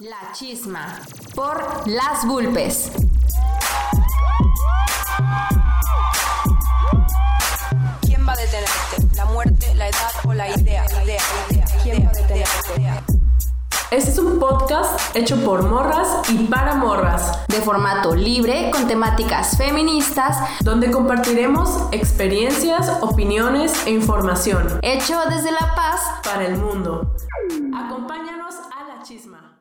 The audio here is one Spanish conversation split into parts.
La chisma por Las Vulpes. ¿Quién va a detenerte? ¿La muerte, la edad o la idea? La idea, la idea. ¿Quién va a detenerte? Este es un podcast hecho por morras y para morras, De formato libre, con temáticas feministas, donde compartiremos experiencias, opiniones e información hecho desde La Paz. para el mundo. Acompáñanos a la chisma.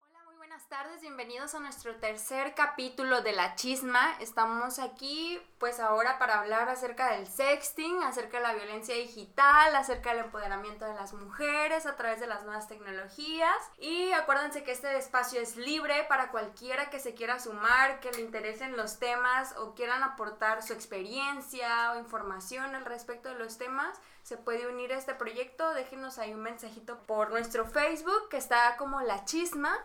Hola, muy buenas tardes, bienvenidos a nuestro tercer capítulo de La Chisma. Estamos aquí pues ahora para hablar acerca del sexting, acerca de la violencia digital, acerca del empoderamiento de las mujeres a través de las nuevas tecnologías. Y acuérdense que este espacio es libre para cualquiera que se quiera sumar, que le interesen los temas o quieran aportar su experiencia o información al respecto de los temas. Se puede unir a este proyecto, déjenos ahí un mensajito por nuestro Facebook que está como La Chisma.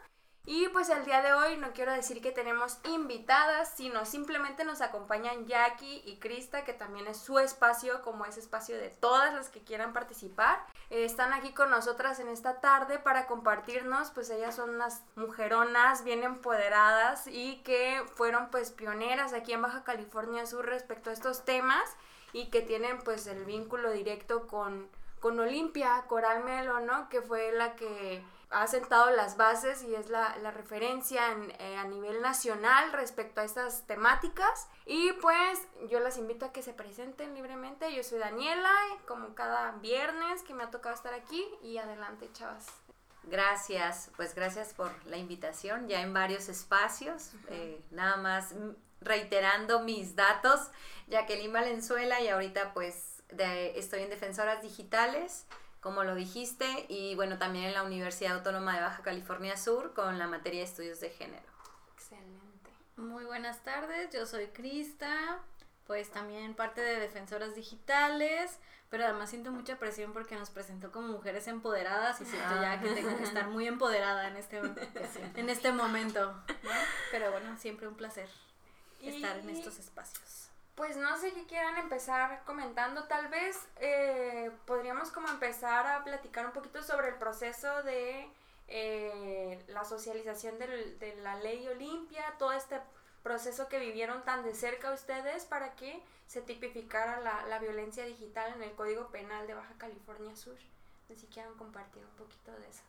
Y pues el día de hoy no quiero decir que tenemos invitadas, sino simplemente nos acompañan Jackie y Krista, que también es su espacio, como es espacio de todas las que quieran participar. Eh, están aquí con nosotras en esta tarde para compartirnos, pues ellas son unas mujeronas bien empoderadas y que fueron pues pioneras aquí en Baja California Sur respecto a estos temas y que tienen pues el vínculo directo con, con Olimpia Coral Melo, ¿no? Que fue la que ha sentado las bases y es la, la referencia en- eh, a nivel nacional respecto a estas temáticas. Y pues yo las invito a que se presenten libremente. Yo soy Daniela, como cada viernes que me ha tocado estar aquí. Y adelante, chavas. Gracias, pues gracias por la invitación, ya en varios espacios, eh, nada más mm, reiterando mis datos, Jacqueline Valenzuela y ahorita pues de- estoy en Defensoras Digitales, como lo dijiste, y bueno, también en la Universidad Autónoma de Baja California Sur con la materia de estudios de género. Excelente. Muy buenas tardes, yo soy Krista, pues también parte de Defensoras Digitales, pero además siento mucha presión porque nos presentó como mujeres empoderadas y siento ya que tengo que estar muy empoderada en este, en este momento, ¿no? Pero bueno, siempre un placer estar en estos espacios. Pues no sé qué quieran empezar comentando. Tal vez eh, podríamos como empezar a platicar un poquito sobre el proceso de eh, la socialización del- de la ley Olimpia, todo este proceso que vivieron tan de cerca ustedes para que se tipificara la, la violencia digital en el Código Penal de Baja California Sur. No sé si quieran compartir un poquito de eso.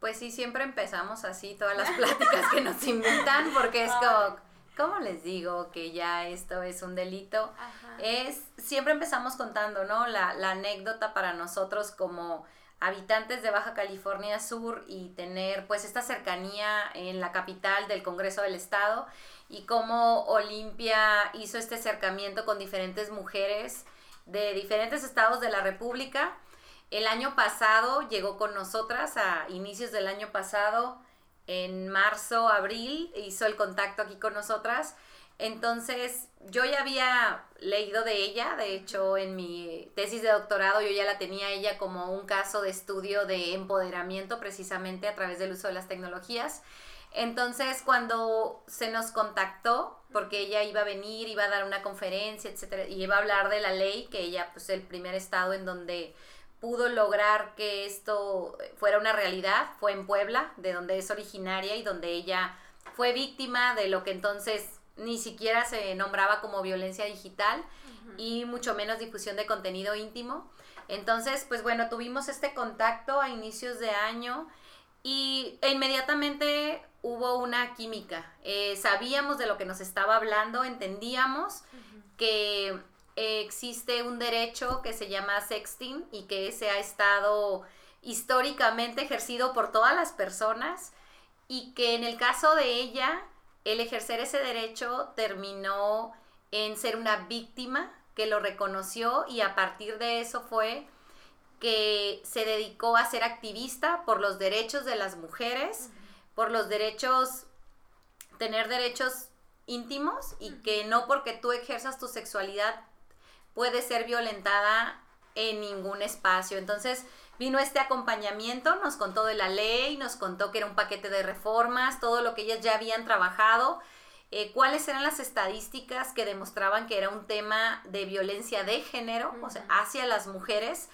Pues sí, siempre empezamos así todas las pláticas que nos invitan porque es como, ¿cómo les digo que ya esto es un delito? Ajá. Es, siempre empezamos contando, ¿no? La, la anécdota para nosotros como habitantes de Baja California Sur y tener pues esta cercanía en la capital del Congreso del Estado y cómo Olimpia hizo este acercamiento con diferentes mujeres de diferentes estados de la República. El año pasado llegó con nosotras a inicios del año pasado, en marzo, abril, hizo el contacto aquí con nosotras. Entonces, yo ya había leído de ella, de hecho, en mi tesis de doctorado yo ya la tenía ella como un caso de estudio de empoderamiento precisamente a través del uso de las tecnologías. Entonces, cuando se nos contactó, porque ella iba a venir, iba a dar una conferencia, etcétera, y iba a hablar de la ley, que ella, pues, el primer estado en donde pudo lograr que esto fuera una realidad fue en Puebla, de donde es originaria y donde ella fue víctima de lo que entonces ni siquiera se nombraba como violencia digital y mucho menos difusión de contenido íntimo. Entonces, pues bueno, tuvimos este contacto a inicios de año y e inmediatamente hubo una química. Eh, sabíamos de lo que nos estaba hablando, entendíamos que eh, existe un derecho que se llama sexting y que se ha estado históricamente ejercido por todas las personas y que en el caso de ella, el ejercer ese derecho terminó en ser una víctima que lo reconoció y a partir de eso fue que se dedicó a ser activista por los derechos de las mujeres, por los derechos, tener derechos íntimos y que no porque tú ejerzas tu sexualidad puede ser violentada en ningún espacio. Entonces vino este acompañamiento, nos contó de la ley, nos contó que era un paquete de reformas, todo lo que ellas ya habían trabajado, eh, cuáles eran las estadísticas que demostraban que era un tema de violencia de género, o sea, hacia las mujeres.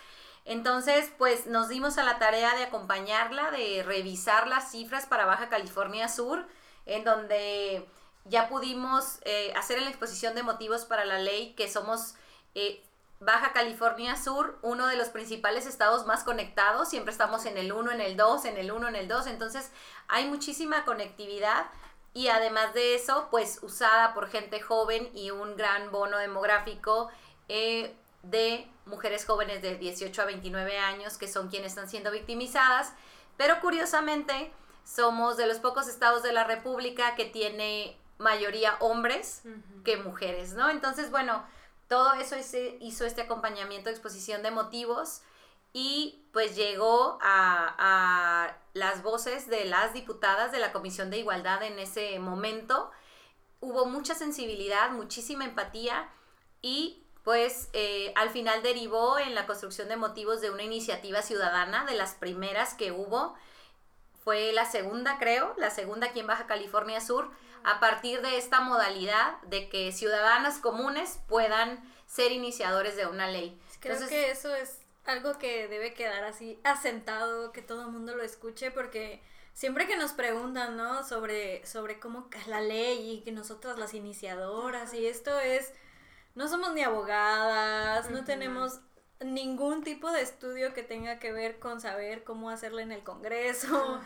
Entonces, pues nos dimos a la tarea de acompañarla, de revisar las cifras para Baja California Sur, en donde ya pudimos eh, hacer la exposición de motivos para la ley, que somos eh, Baja California Sur, uno de los principales estados más conectados, siempre estamos en el 1, en el 2, en el 1, en el 2, entonces hay muchísima conectividad y además de eso, pues usada por gente joven y un gran bono demográfico eh, de mujeres jóvenes de 18 a 29 años que son quienes están siendo victimizadas, pero curiosamente somos de los pocos estados de la República que tiene mayoría hombres que mujeres, ¿no? Entonces, bueno, todo eso hizo este acompañamiento, exposición de motivos y pues llegó a, a, las voces de las diputadas de la Comisión de Igualdad en ese momento. Hubo mucha sensibilidad, muchísima empatía y pues eh, al final derivó en la construcción de motivos de una iniciativa ciudadana, de las primeras que hubo. Fue la segunda, creo, la segunda aquí en Baja California Sur, a partir de esta modalidad de que ciudadanas comunes puedan ser iniciadores de una ley. Creo que eso es algo que debe quedar así asentado, que todo el mundo lo escuche, porque siempre que nos preguntan, ¿no? Sobre, sobre cómo es la ley y que nosotras las iniciadoras y esto es no somos ni abogadas, no tenemos ningún tipo de estudio que tenga que ver con saber cómo hacerle en el Congreso,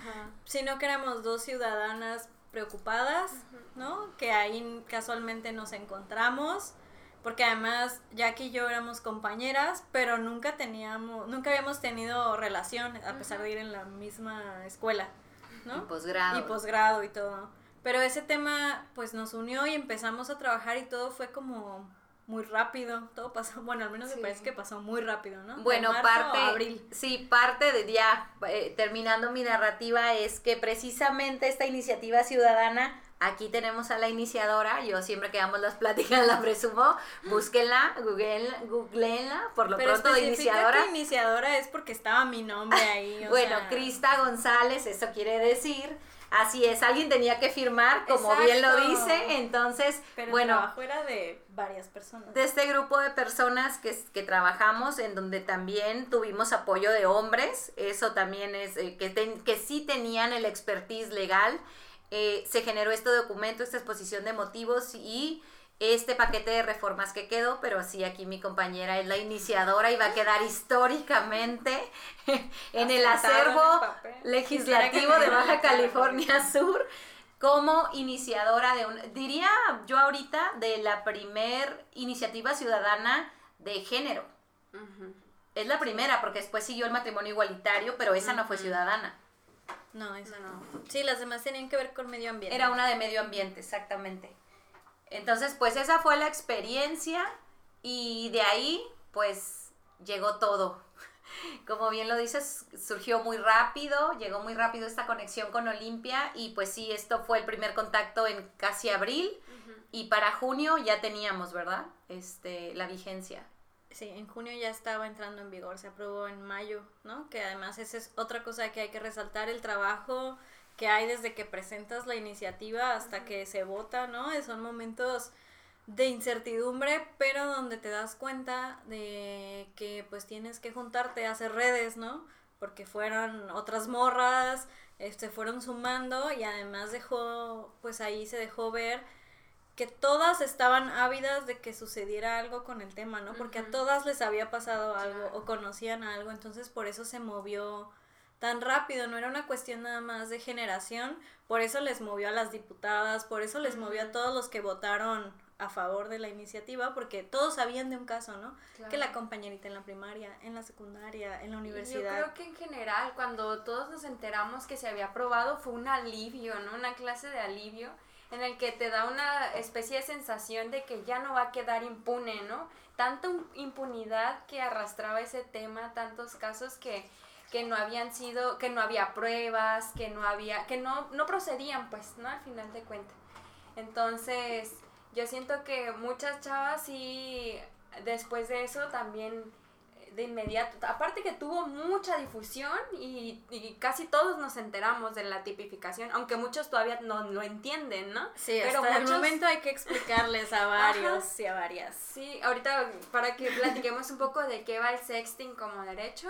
sino que éramos dos ciudadanas preocupadas, ¿no? Que ahí casualmente nos encontramos, porque además Jackie y yo éramos compañeras, pero nunca teníamos, nunca habíamos tenido relación, a pesar de ir en la misma escuela, ¿no? Y posgrado. Y posgrado y todo. Pero ese tema pues nos unió y empezamos a trabajar y todo fue como muy rápido, todo pasó, bueno, al menos me parece que pasó muy rápido, ¿no? Bueno, parte, abril. sí, parte de ya, eh, terminando mi narrativa, es que precisamente esta iniciativa ciudadana, aquí tenemos a la iniciadora, yo siempre que damos las pláticas la presumo, búsquenla, googleenla, googleenla por lo pronto de iniciadora. Que iniciadora es porque estaba mi nombre ahí. bueno, Crista González, eso quiere decir Así es, alguien tenía que firmar, como bien lo dice, entonces, Pero bueno. El trabajo era de varias personas. De este grupo de personas que, que trabajamos, en donde también tuvimos apoyo de hombres, eso también es, eh, que, que sí tenían el expertise legal, eh, se generó este documento, esta exposición de motivos y este paquete de reformas que quedó, pero sí, aquí mi compañera es la iniciadora y va a quedar históricamente en el acervo legislativo de Baja California Sur como iniciadora de un, diría yo ahorita, de la primer iniciativa ciudadana de género. Es la primera, porque después siguió el matrimonio igualitario, pero esa no fue ciudadana. No, esa no. Sí, las demás tenían que ver con medio ambiente. Era una de medio ambiente, exactamente. Entonces, pues esa fue la experiencia y de ahí, pues llegó todo. Como bien lo dices, surgió muy rápido, llegó muy rápido esta conexión con Olimpia y pues sí, esto fue el primer contacto en casi abril y para junio ya teníamos, ¿verdad? Este, la vigencia. Sí, en junio ya estaba entrando en vigor, se aprobó en mayo, ¿no? Que además esa es otra cosa que hay que resaltar, el trabajo que hay desde que presentas la iniciativa hasta que se vota, ¿no? Son momentos de incertidumbre, pero donde te das cuenta de que pues tienes que juntarte a hacer redes, ¿no? Porque fueron otras morras, se este, fueron sumando y además dejó, pues ahí se dejó ver que todas estaban ávidas de que sucediera algo con el tema, ¿no? Porque a todas les había pasado algo o conocían algo, entonces por eso se movió tan rápido, no era una cuestión nada más de generación, por eso les movió a las diputadas, por eso les movió a todos los que votaron a favor de la iniciativa, porque todos sabían de un caso, ¿no? Que la compañerita en la primaria, en la secundaria, en la universidad. Yo creo que en general, cuando todos nos enteramos que se había aprobado, fue un alivio, ¿no? Una clase de alivio en el que te da una especie de sensación de que ya no va a quedar impune, ¿no? Tanta impunidad que arrastraba ese tema, tantos casos que que no habían sido, que no había pruebas, que no había, que no, no procedían, pues, ¿no? Al final de cuentas. Entonces, yo siento que muchas chavas sí, después de eso también de inmediato. Aparte que tuvo mucha difusión y, y casi todos nos enteramos de la tipificación, aunque muchos todavía no lo entienden, ¿no? Sí, Pero hasta el muchos- momento hay que explicarles a varios y a varias. Sí, ahorita para que platiquemos un poco de qué va el sexting como derecho,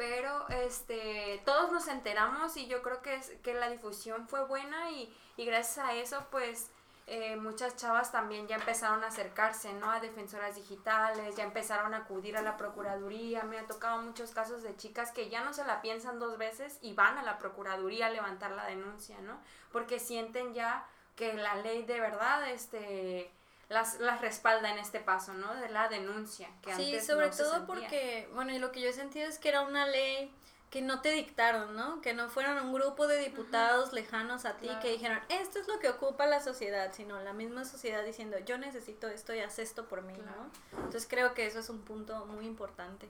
pero este todos nos enteramos y yo creo que, es, que la difusión fue buena y, y gracias a eso pues eh, muchas chavas también ya empezaron a acercarse ¿no? a defensoras digitales, ya empezaron a acudir a la procuraduría, me ha tocado muchos casos de chicas que ya no se la piensan dos veces y van a la procuraduría a levantar la denuncia, ¿no? Porque sienten ya que la ley de verdad este las, las respalda en este paso, ¿no? De la denuncia. Que Sí, antes sobre no se todo porque, bueno, y lo que yo he sentido es que era una ley que no te dictaron, ¿no? Que no fueron un grupo de diputados lejanos a ti Claro. que dijeron, esto es lo que ocupa la sociedad, sino la misma sociedad diciendo, yo necesito esto y haz esto por mí, Claro. ¿no? Entonces creo que eso es un punto muy importante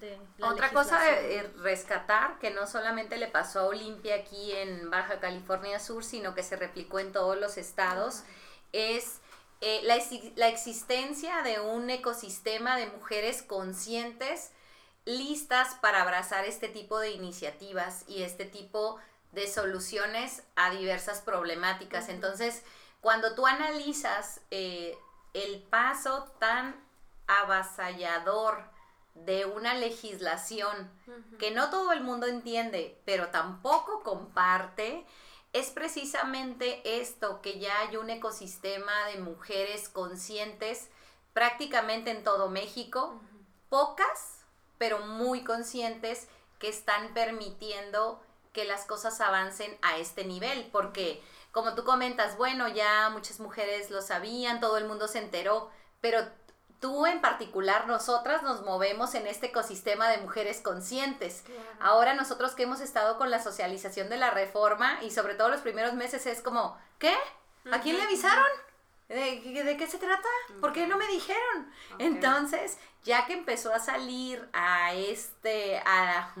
de la Otra cosa legislación. eh, rescatar que no solamente le pasó a Olimpia aquí en Baja California Sur, sino que se replicó en todos los estados, es eh, la, la existencia de un ecosistema de mujeres conscientes listas para abrazar este tipo de iniciativas y este tipo de soluciones a diversas problemáticas. Entonces, cuando tú analizas eh, el paso tan avasallador de una legislación que no todo el mundo entiende, pero tampoco comparte, es precisamente esto, que ya hay un ecosistema de mujeres conscientes prácticamente en todo México, pocas, pero muy conscientes que están permitiendo que las cosas avancen a este nivel, porque como tú comentas, bueno, ya muchas mujeres lo sabían, todo el mundo se enteró, pero tú en particular, nosotras nos movemos en este ecosistema de mujeres conscientes. Ahora nosotros que hemos estado con la socialización de la reforma y sobre todo los primeros meses es como, ¿qué? ¿A quién le avisaron? ¿De, qué- de qué se trata? ¿Por qué no me dijeron? Entonces, ya que empezó a salir a este, a,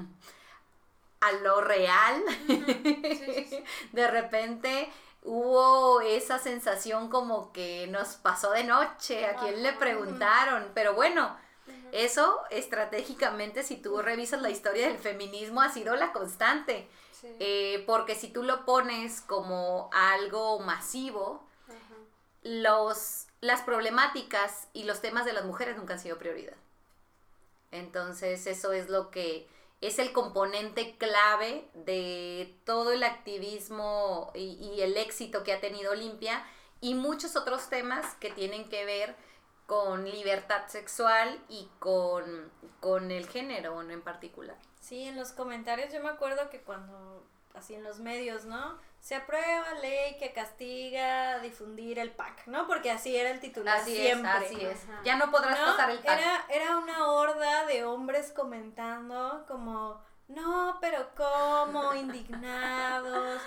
a lo real, de repente hubo esa sensación como que nos pasó de noche, a quién le preguntaron, pero bueno, eso estratégicamente, si tú revisas la historia del feminismo, ha sido la constante, Sí. Eh, porque si tú lo pones como algo masivo, Ajá. los, las problemáticas y los temas de las mujeres nunca han sido prioridad. Entonces eso es lo que es el componente clave de todo el activismo y, el éxito que ha tenido Olimpia y muchos otros temas que tienen que ver con libertad sexual y con, con el género en particular. Sí, en los comentarios yo me acuerdo que cuando, así en los medios, ¿no? Se aprueba ley que castiga difundir el pack, ¿no? Porque así era el titular Así siempre. es, así es. Ajá. Ya no podrás ¿no? pasar el pack. Era, era una horda de hombres comentando como, no, pero ¿cómo? Indignados.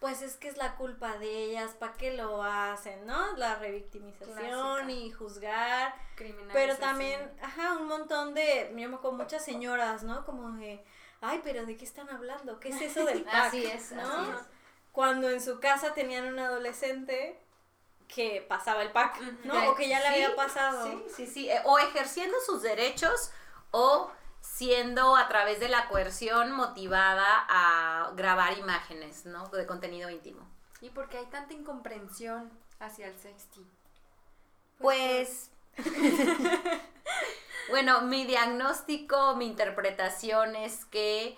Pues es que es la culpa de ellas, ¿para qué lo hacen? ¿No? La revictimización Clásica. y juzgar. Pero Criminalización. también, ajá, un montón de, yo me con muchas señoras, ¿no? Como de, ay, pero ¿de qué están hablando? ¿Qué es eso del pack? Así es, ¿no? así es. Cuando en su casa tenían un adolescente que pasaba el pack, ¿no? O que ya le sí, había pasado. Sí, sí, sí. eh, O ejerciendo sus derechos o siendo a través de la coerción motivada a grabar imágenes, ¿no? De contenido íntimo. ¿Y por qué hay tanta incomprensión hacia el sexting? Pues, bueno, mi diagnóstico, mi interpretación es que,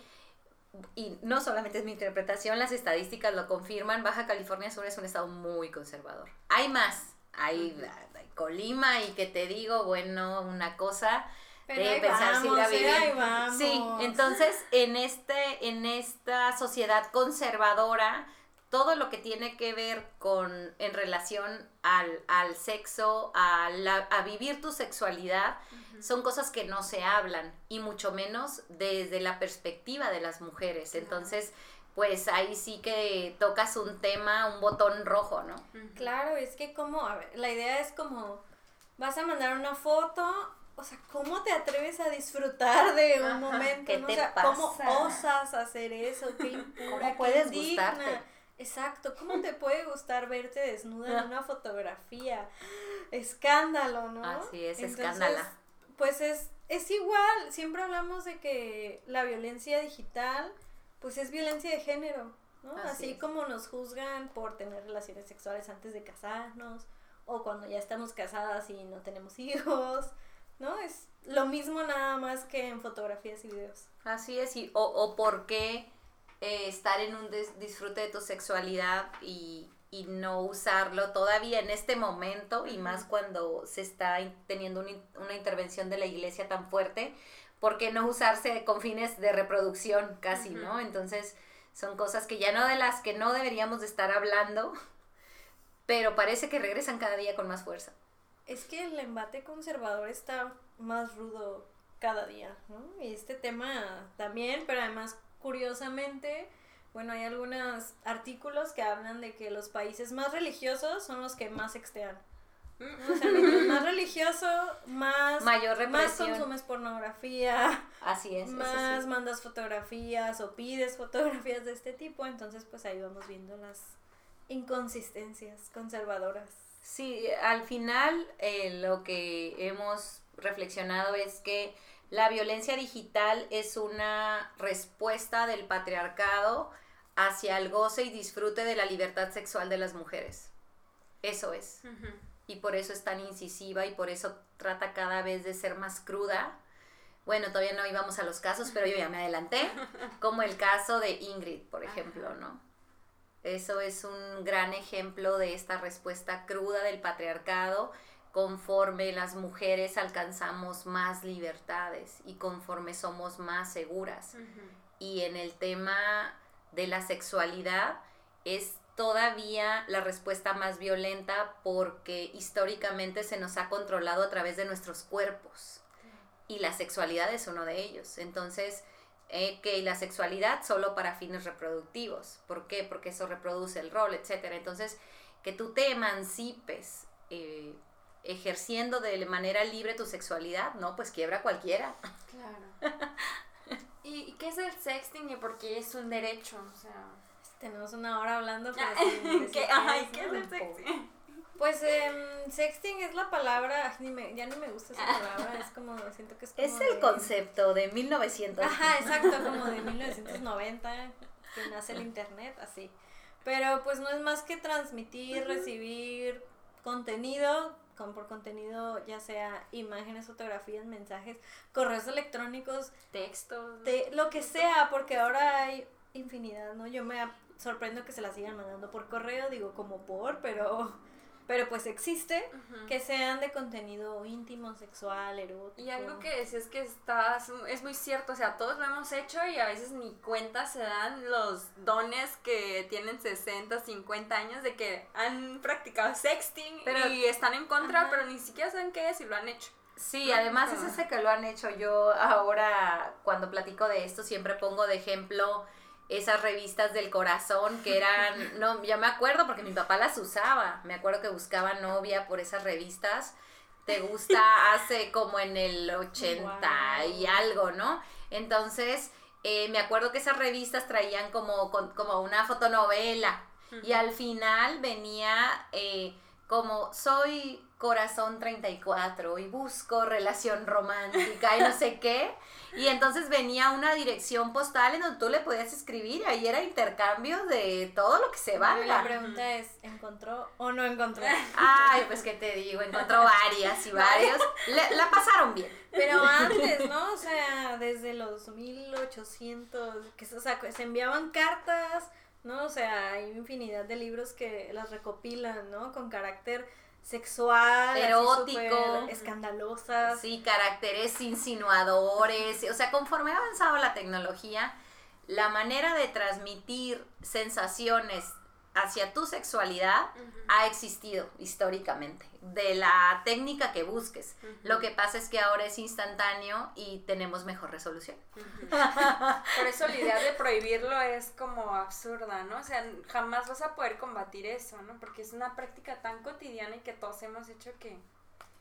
y no solamente es mi interpretación, las estadísticas lo confirman, Baja California Sur es un estado muy conservador. Hay más, hay, hay Colima y que te digo, bueno, una cosa Pero de ahí pensar si ir a vamos, ¿eh? vivir. Ahí vamos. Sí, entonces en este, en esta sociedad conservadora, todo lo que tiene que ver con en relación al, al sexo, a, la- a vivir tu sexualidad, son cosas que no se hablan, y mucho menos desde la perspectiva de las mujeres. Entonces, pues ahí sí que tocas un tema, un botón rojo, ¿no? Claro, es que como, a ver, la idea es como, vas a mandar una foto, o sea, ¿cómo te atreves a disfrutar de un Ajá, momento? ¿qué no? te o sea, ¿cómo pasa? osas hacer eso? ¿Qué impura? ¿Cómo qué puedes indigna? gustarte? Exacto, ¿cómo te puede gustar verte desnuda en una fotografía? Escándalo, ¿no? Así es, Entonces, escándala. Pues es, es igual, siempre hablamos de que la violencia digital, pues es violencia de género, ¿no? Así Así, como nos juzgan por tener relaciones sexuales antes de casarnos, o cuando ya estamos casadas y no tenemos hijos, ¿no? Es lo mismo nada más que en fotografías y videos. Así es, y, o, o por qué eh, estar en un disfrute de tu sexualidad y, y no usarlo todavía en este momento, y más cuando se está teniendo una, in- una intervención de la iglesia tan fuerte, ¿por qué no usarse con fines de reproducción casi, no? Entonces, son cosas que ya no de las que no deberíamos de estar hablando, pero parece que regresan cada día con más fuerza. Es que el embate conservador está más rudo cada día, ¿no? Y este tema también, pero además, curiosamente, bueno, hay algunos artículos que hablan de que los países más religiosos son los que más sextean. O sea, mientras más religioso, más, Mayor más represión. consumes pornografía, Así es. más sí. mandas fotografías o pides fotografías de este tipo, entonces pues ahí vamos viendo las inconsistencias conservadoras. Sí, al final eh, lo que hemos reflexionado es que la violencia digital es una respuesta del patriarcado hacia el goce y disfrute de la libertad sexual de las mujeres. Eso es. Y por eso es tan incisiva y por eso trata cada vez de ser más cruda. Bueno, todavía no íbamos a los casos, pero yo ya me adelanté, como el caso de Ingrid, por ejemplo, ¿no? Eso es un gran ejemplo de esta respuesta cruda del patriarcado conforme las mujeres alcanzamos más libertades y conforme somos más seguras. Y en el tema de la sexualidad es todavía la respuesta más violenta porque históricamente se nos ha controlado a través de nuestros cuerpos y la sexualidad es uno de ellos. Entonces, eh, que la sexualidad solo para fines reproductivos. ¿Por qué? Porque eso reproduce el rol, etcétera. Entonces, que tú te emancipes eh, ejerciendo de manera libre tu sexualidad, no, pues quiebra cualquiera. Claro. ¿Y y qué es el sexting y por qué es un derecho? O sea, Tenemos una hora hablando, pero sin decir ¿qué, qué ay, es, ¿qué ¿no? es el sexting? Pues em, sexting es la palabra, ni me- ya ni me gusta esa palabra, es como, siento que es como Es el de- concepto de 1900. Ajá, exacto, como de 1990, que nace el internet, así. Pero pues no es más que transmitir, recibir contenido, con por contenido ya sea imágenes, fotografías, mensajes, correos electrónicos, Textos. de lo que sea, porque ahora hay infinidad, ¿no? Yo me sorprendo que se la sigan mandando por correo, digo como por, pero pero pues existe que sean de contenido íntimo, sexual, erótico. Y algo que decías que estás, es muy cierto, o sea, todos lo hemos hecho y a veces ni cuenta se dan los dones que tienen 60, 50 años de que han practicado sexting Pero- y están en contra, Ajá. pero ni siquiera saben qué es y lo han hecho. Sí, además es ese que lo han hecho. Yo ahora cuando platico de esto siempre pongo de ejemplo esas revistas del corazón que eran, no, ya me acuerdo porque mi papá las usaba. Me acuerdo que buscaba novia por esas revistas. Te gusta hace como en el 80 y algo, ¿no? Entonces, eh, me acuerdo que esas revistas traían como, como una fotonovela y al final venía eh, como soy corazón 34 y busco relación romántica y no sé qué. Y entonces venía una dirección postal en donde tú le podías escribir y ahí era intercambio de todo lo que se y La pregunta es, ¿encontró o no encontró? Ay, pues qué te digo, encontró varias y varios. Le- la pasaron bien. Pero antes, ¿no? O sea, desde los 1800, que, o sea, que se enviaban cartas, ¿no? O sea, hay infinidad de libros que las recopilan, ¿no? Con carácter sexual, Erótico. escandalosas. Sí, caracteres insinuadores. O sea, conforme ha avanzado la tecnología, la manera de transmitir sensaciones hacia tu sexualidad ha existido históricamente, de la técnica que busques. Lo que pasa es que ahora es instantáneo y tenemos mejor resolución. Por eso la idea de prohibirlo es como absurda, ¿no? O sea, jamás vas a poder combatir eso, ¿no? Porque es una práctica tan cotidiana y que todos hemos hecho que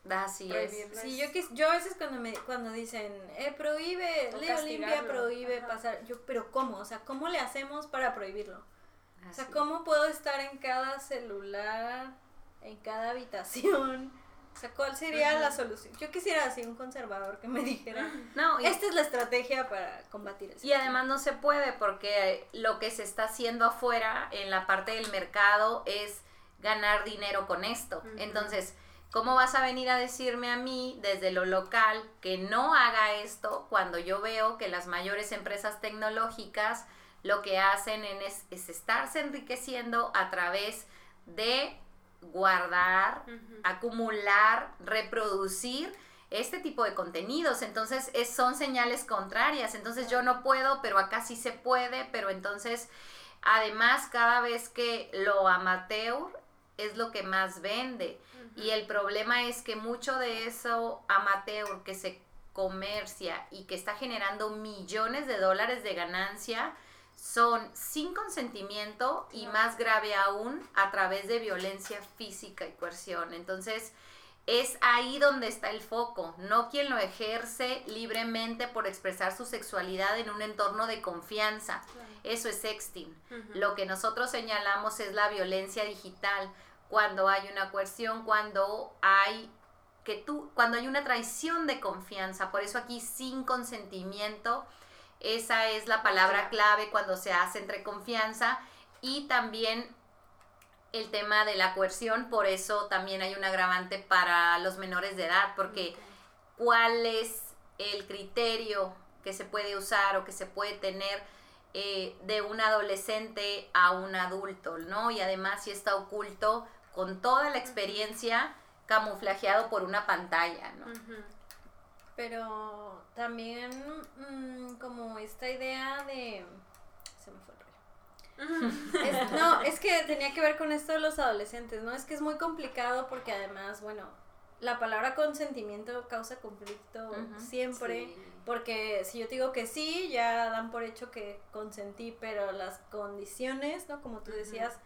Así es. prohibirlo Sí, yo, quis- yo a veces cuando me cuando dicen, eh, prohíbe, O Ley Olimpia castigarlo, prohíbe ajá. pasar, yo, pero ¿cómo? O sea, ¿cómo le hacemos para prohibirlo? O sea. ¿cómo puedo estar en cada celular, en cada habitación, O sea, ¿cuál sería la solución? Yo quisiera así un conservador que me dijera, No, y, esta es la estrategia para combatir eso. y además no se puede porque lo que se está haciendo afuera en la parte del mercado es ganar dinero con esto. Entonces, ¿cómo vas a venir a decirme a mí desde lo local que no haga esto cuando yo veo que las mayores empresas tecnológicas lo que hacen en es, es estarse enriqueciendo a través de guardar, acumular, reproducir este tipo de contenidos. Entonces es, son señales contrarias. Entonces yo no puedo, pero acá sí se puede, pero entonces además cada vez que lo amateur es lo que más vende. Y el problema es que mucho de eso amateur que se comercia y que está generando millones de dólares de ganancia, son sin consentimiento y más grave aún a través de violencia física y coerción. Entonces, es ahí donde está el foco, no quien lo ejerce libremente por expresar su sexualidad en un entorno de confianza. Eso es sexting. Lo que nosotros señalamos es la violencia digital, cuando hay una coerción, cuando hay que tú cuando hay una traición de confianza, por eso aquí sin consentimiento esa es la palabra clave cuando se hace entre confianza y también el tema de la coerción, por eso también hay un agravante para los menores de edad, porque cuál es el criterio que se puede usar o que se puede tener eh, de un adolescente a un adulto, ¿no? Y además si está oculto con toda la experiencia camuflajeado por una pantalla, ¿no? Pero también mm, como esta idea de... Se me fue el rollo. Es- no, es que tenía que ver con esto de los adolescentes, ¿no? Es que es muy complicado porque además, bueno, la palabra consentimiento causa conflicto siempre. Porque si yo te digo que sí, ya dan por hecho que consentí, pero las condiciones, ¿no? Como tú decías,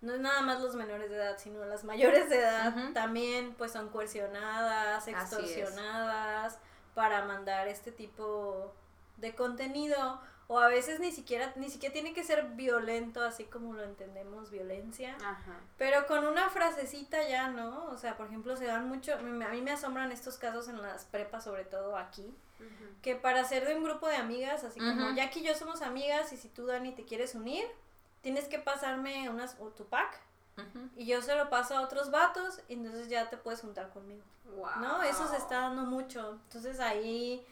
no es nada más los menores de edad, sino las mayores de edad también pues son coercionadas, extorsionadas para mandar este tipo de contenido o a veces ni siquiera ni siquiera tiene que ser violento así como lo entendemos violencia Ajá. pero con una frasecita ya no o sea por ejemplo se dan mucho a mí me asombran estos casos en las prepas sobre todo aquí que para ser de un grupo de amigas así como. Jackie y yo somos amigas y si tú Dani te quieres unir tienes que pasarme unas o tu pack Y yo se lo paso a otros vatos y entonces ya te puedes juntar conmigo Wow. ¿no? Eso se está dando mucho. Entonces ahí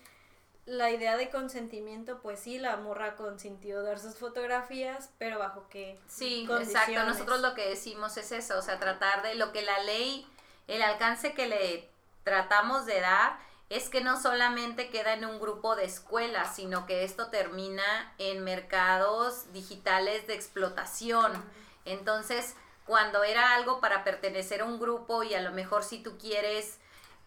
la idea de consentimiento, pues sí, la morra consintió dar sus fotografías, pero bajo qué Sí, exacto. Nosotros lo que decimos es eso, o sea, tratar de lo que la ley, el alcance que le tratamos de dar es que no solamente queda en un grupo de escuelas, sino que esto termina en mercados digitales de explotación. Entonces, cuando era algo para pertenecer a un grupo y a lo mejor si tú quieres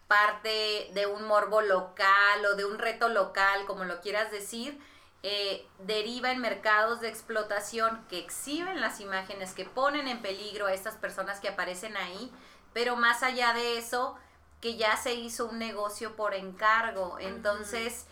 parte de un morbo local o de un reto local, como lo quieras decir, eh, deriva en mercados de explotación que exhiben las imágenes, que ponen en peligro a estas personas que aparecen ahí, pero más allá de eso, que ya se hizo un negocio por encargo. Entonces,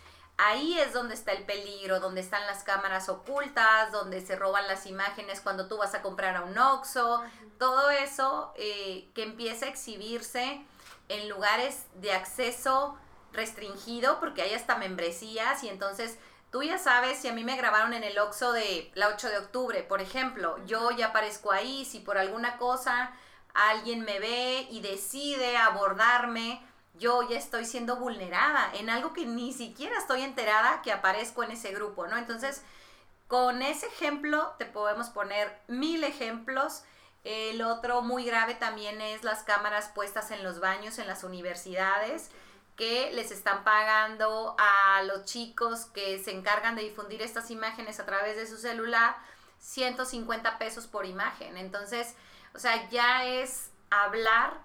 ahí es donde está el peligro, donde están las cámaras ocultas, donde se roban las imágenes cuando tú vas a comprar a un Oxxo, todo eso eh, que empieza a exhibirse en lugares de acceso restringido, porque hay hasta membresías y entonces tú ya sabes si a mí me grabaron en el Oxxo de la 8 de octubre, por ejemplo, yo ya aparezco ahí, si por alguna cosa alguien me ve y decide abordarme, yo ya estoy siendo vulnerada en algo que ni siquiera estoy enterada que aparezco en ese grupo, ¿no? Entonces, con ese ejemplo te podemos poner mil ejemplos. El otro muy grave también es las cámaras puestas en los baños en las universidades que les están pagando a los chicos que se encargan de difundir estas imágenes a través de su celular 150 pesos por imagen. Entonces, o sea, ya es hablar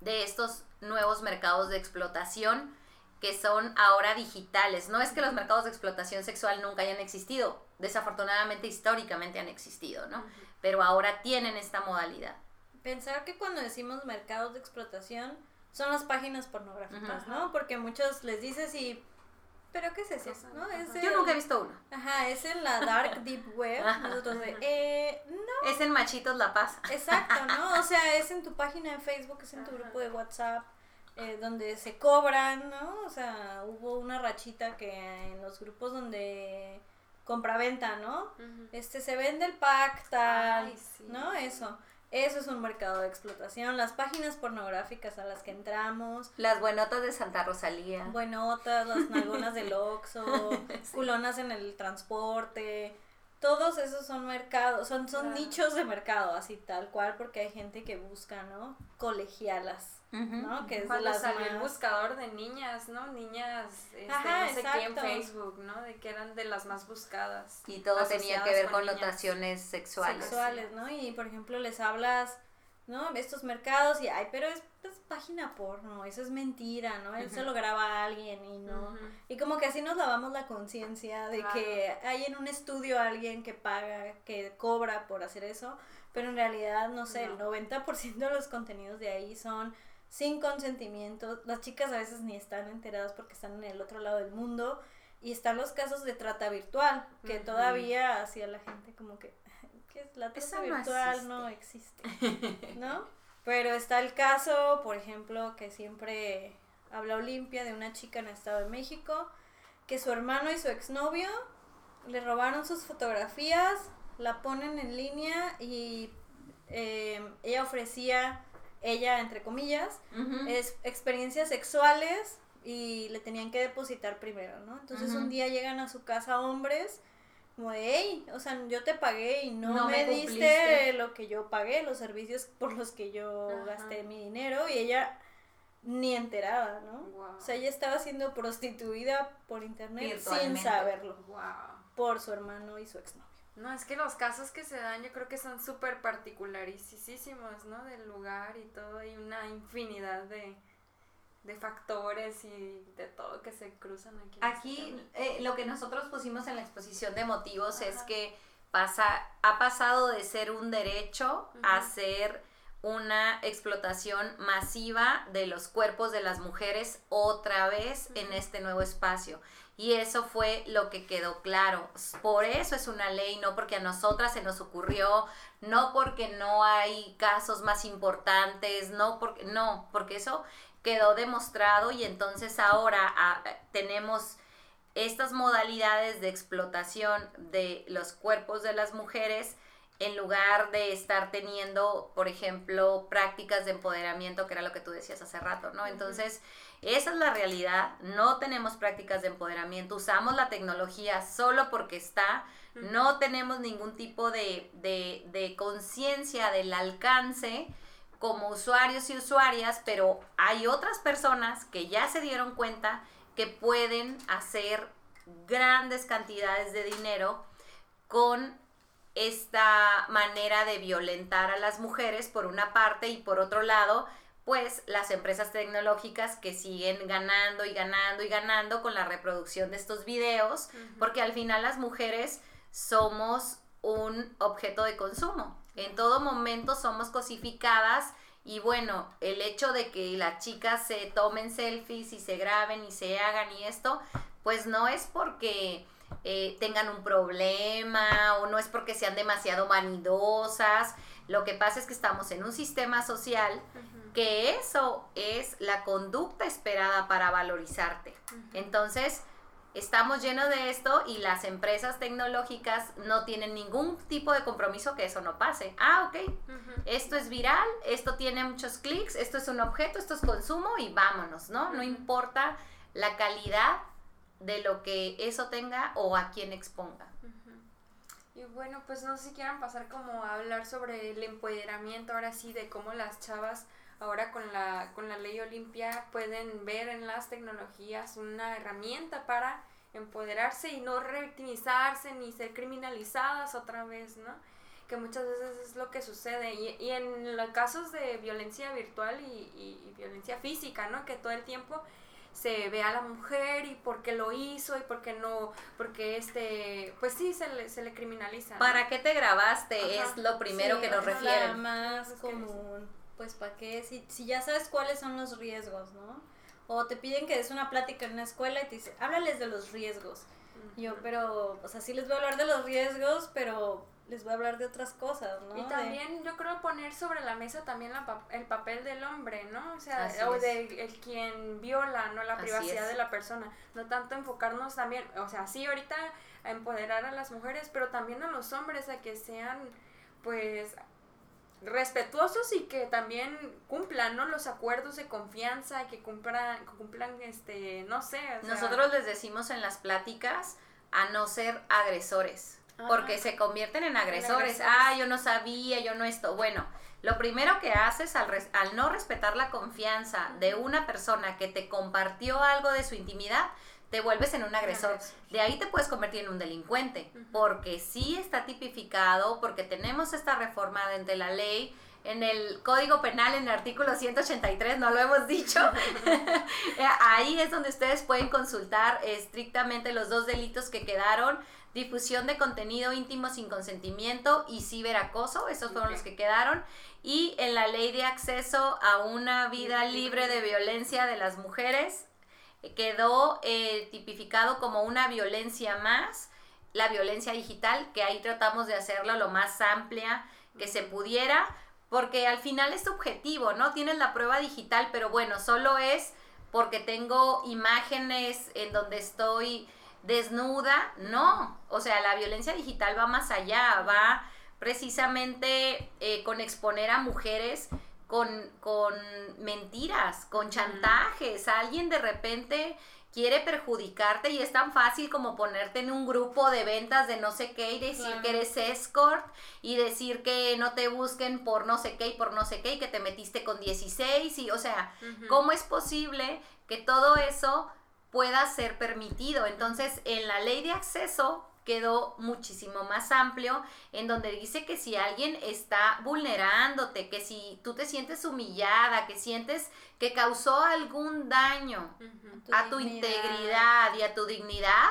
de estos nuevos mercados de explotación que son ahora digitales. No es que los mercados de explotación sexual nunca hayan existido, desafortunadamente históricamente han existido, ¿no? Pero ahora tienen esta modalidad. Pensar que cuando decimos mercados de explotación son las páginas pornográficas, ¿no? Porque muchos les dices y... ¿Pero qué es eso? ¿No? Es Yo el- nunca he visto uno. Ajá, es en la dark deep web. Nosotros de... Eh, no. Es en Machitos La Paz. Exacto, ¿no? O sea, es en tu página de Facebook, es en tu grupo de WhatsApp, eh, donde se cobran, ¿no? O sea, hubo una rachita que en los grupos donde compra-venta, ¿no? Este, se vende el pack, tal, Ay, sí. ¿no? Eso. Eso es un mercado de explotación. Las páginas pornográficas a las que entramos, Las buenotas de Santa Rosalía. buenotas, las nalgonas del Oxxo, culonas en el transporte, todos esos son mercados, son, son nichos de mercado, así tal cual, porque hay gente que busca, ¿no? Colegialas, Que es Cuando las salió el más- buscador de niñas, ¿no? Niñas, este, Ajá, no sé qué en. Facebook, ¿no? De que eran de las más buscadas. Y todo tenía que ver con notaciones sexuales. sexuales, ¿no? Y por ejemplo les hablas, ¿no? Estos mercados y, ay, pero es, es página porno, eso es mentira, ¿no? Él se lo graba a alguien y no. Y como que así nos lavamos la conciencia de Claro. que hay en un estudio alguien que paga, que cobra por hacer eso, pero en realidad, no sé, el No. 90% de los contenidos de ahí son sin consentimiento. Las chicas a veces ni están enteradas porque están en el otro lado del mundo. Y están los casos de trata virtual, que todavía hacía la gente como que, ¿qué es la trata Eso no virtual? No existe, ¿no? Pero está el caso, por ejemplo, que siempre habla Olimpia de una chica en el Estado de México, que su hermano y su exnovio le robaron sus fotografías, la ponen en línea y eh, ella ofrecía, ella entre comillas, es, experiencias sexuales y le tenían que depositar primero, ¿no? Entonces un día llegan a su casa hombres como de, hey, o sea, yo te pagué y no, No me, me diste cumpliste". lo que yo pagué, los servicios por los que yo Ajá. gasté mi dinero y ella ni enterada, ¿no? O sea, ella estaba siendo prostituida por internet sin saberlo Wow. por su hermano y su exnovio. No, es que los casos que se dan yo creo que son súper particularísimos, ¿no? Del lugar y todo, hay una infinidad de, de factores y de todo que se cruzan aquí. este Aquí tema. eh, lo que nosotros pusimos en la exposición de motivos es que pasa, ha pasado de ser un derecho a ser una explotación masiva de los cuerpos de las mujeres otra vez en este nuevo espacio. Y eso fue lo que quedó claro. Por eso es una ley, no porque a nosotras se nos ocurrió, no porque no hay casos más importantes, no porque no, porque eso quedó demostrado y entonces ahora ah, tenemos estas modalidades de explotación de los cuerpos de las mujeres en lugar de estar teniendo, por ejemplo, prácticas de empoderamiento, que era lo que tú decías hace rato, ¿no? Entonces, esa es la realidad, no tenemos prácticas de empoderamiento, usamos la tecnología solo porque está, no tenemos ningún tipo de, de, de conciencia del alcance como usuarios y usuarias, pero hay otras personas que ya se dieron cuenta que pueden hacer grandes cantidades de dinero con esta manera de violentar a las mujeres por una parte y por otro lado, pues las empresas tecnológicas que siguen ganando y ganando y ganando con la reproducción de estos videos, porque al final las mujeres somos un objeto de consumo. En todo momento somos cosificadas y bueno, el hecho de que las chicas se tomen selfies y se graben y se hagan y esto, pues no es porque eh, tengan un problema o no es porque sean demasiado vanidosas. Lo que pasa es que estamos en un sistema social que eso es la conducta esperada para valorizarte. Entonces, estamos llenos de esto y las empresas tecnológicas no tienen ningún tipo de compromiso que eso no pase. Ah, ok, esto es viral, esto tiene muchos clics, esto es un objeto, esto es consumo y vámonos, ¿no? No importa la calidad de lo que eso tenga o a quién exponga. Y bueno, pues no sé si quieran pasar como a hablar sobre el empoderamiento ahora sí, de cómo las chavas ahora con la, con la ley Olimpia pueden ver en las tecnologías una herramienta para empoderarse y no revictimizarse ni ser criminalizadas otra vez, ¿no? Que muchas veces es lo que sucede. Y, y en los casos de violencia virtual y, y- y violencia física, ¿no? Que todo el tiempo se ve a la mujer y por qué lo hizo y por qué no, porque este, pues sí, se le, se le criminaliza. ¿no? ¿Para qué te grabaste? Ajá. Es lo primero Sí, que nos es la refieren. más común. Pues para qué, si, si ya sabes cuáles son los riesgos, ¿no? O te piden que des una plática en una escuela y te dicen, háblales de los riesgos. Yo, pero, o sea, sí les voy a hablar de los riesgos, pero les voy a hablar de otras cosas, ¿no? Y De- también yo creo poner sobre la mesa también la pa- el papel del hombre, ¿no? O sea, Así o de el quien viola, ¿no? La Así privacidad es. de la persona. No tanto enfocarnos también, o sea, sí ahorita a empoderar a las mujeres, pero también a los hombres a que sean, pues, respetuosos y que también cumplan, ¿no? Los acuerdos de confianza, que cumplan, que cumplan, este, no sé. o sea, Nosotros les decimos en las pláticas a no ser agresores, porque se convierten en agresores. agresores. Ah, yo no sabía, yo no esto. Bueno, lo primero que haces al, res- al no respetar la confianza de una persona que te compartió algo de su intimidad, te vuelves en un agresor. De ahí te puedes convertir en un delincuente, porque sí está tipificado, porque tenemos esta reforma de la ley. En el Código Penal, en el artículo 183, no lo hemos dicho. Eh, Ahí es donde ustedes pueden consultar estrictamente los dos delitos que quedaron. Difusión de contenido íntimo sin consentimiento y ciberacoso, esos fueron los que quedaron. Y en la ley de acceso a una vida libre de violencia de las mujeres, quedó eh, tipificado como una violencia más, la violencia digital, que ahí tratamos de hacerlo lo más amplia que se pudiera, porque al final es subjetivo, ¿no? Tienes la prueba digital, pero bueno, solo es porque tengo imágenes en donde estoy desnuda, no, o sea, la violencia digital va más allá, va precisamente eh, con exponer a mujeres con, con mentiras, con chantajes, alguien de repente quiere perjudicarte y es tan fácil como ponerte en un grupo de ventas de no sé qué y decir Claro. que eres escort y decir que no te busquen por no sé qué y por no sé qué y que te metiste con 16 y o sea. ¿cómo es posible que todo eso pueda ser permitido? Entonces, en la ley de acceso quedó muchísimo más amplio, en donde dice que si alguien está vulnerándote, que si tú te sientes humillada, que sientes que causó algún daño a tu integridad y a tu dignidad,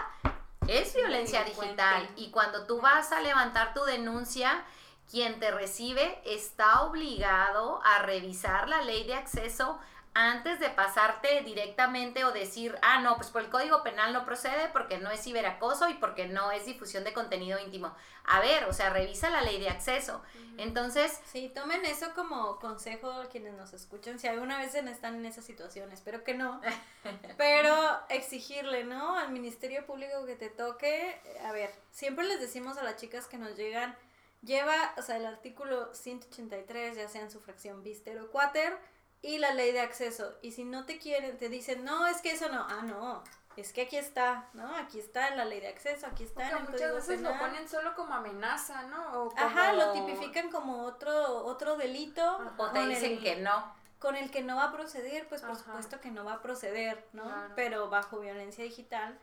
es violencia digital. Y cuando tú vas a levantar tu denuncia, quien te recibe está obligado a revisar la ley de acceso antes de pasarte directamente o decir, ah, no, pues por el Código Penal no procede porque no es ciberacoso y porque no es difusión de contenido íntimo. A ver, o sea, revisa la ley de acceso. Entonces, Sí, tomen eso como consejo a quienes nos escuchan. Si alguna vez están en esa situación, espero que no. Pero exigirle, ¿no? Al Ministerio Público que te toque. A ver, siempre les decimos a las chicas que nos llegan, lleva, o sea, el artículo 183, ya sea en su fracción bister o quater, y la ley de acceso. Y si no te quieren, te dicen, no, es que eso no. Ah, no. Es que aquí está, ¿no? Aquí está en la ley de acceso, aquí está en Porque el muchas Código veces lo Penal. ponen solo como amenaza, ¿no? O Ajá, lo tipifican como otro, otro delito. o te dicen el- que no. Con el que no va a proceder, pues por Ajá. supuesto que no va a proceder, ¿no? Claro. Pero bajo violencia digital,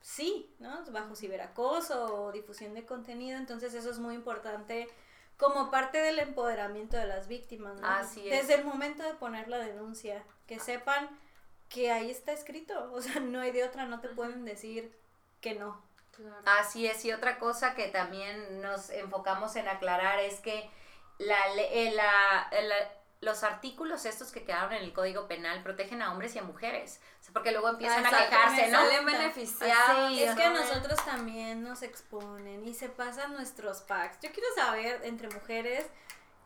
sí, ¿no? Bajo ciberacoso o difusión de contenido, entonces eso es muy importante como parte del empoderamiento de las víctimas, ¿no? Así es. Desde el momento de poner la denuncia, que sepan que ahí está escrito, o sea, no hay de otra, no te pueden decir que no. Claro. Así es, y otra cosa que también nos enfocamos en aclarar es que la, eh, la- eh, la- los artículos estos que quedaron en el Código Penal protegen a hombres y a mujeres. O sea, porque luego empiezan a Exacto, quejarse, ¿no? Salen beneficiados. Sí, Es que a ¿no? nosotros también nos exponen y se pasan nuestros packs. Yo quiero saber, entre mujeres,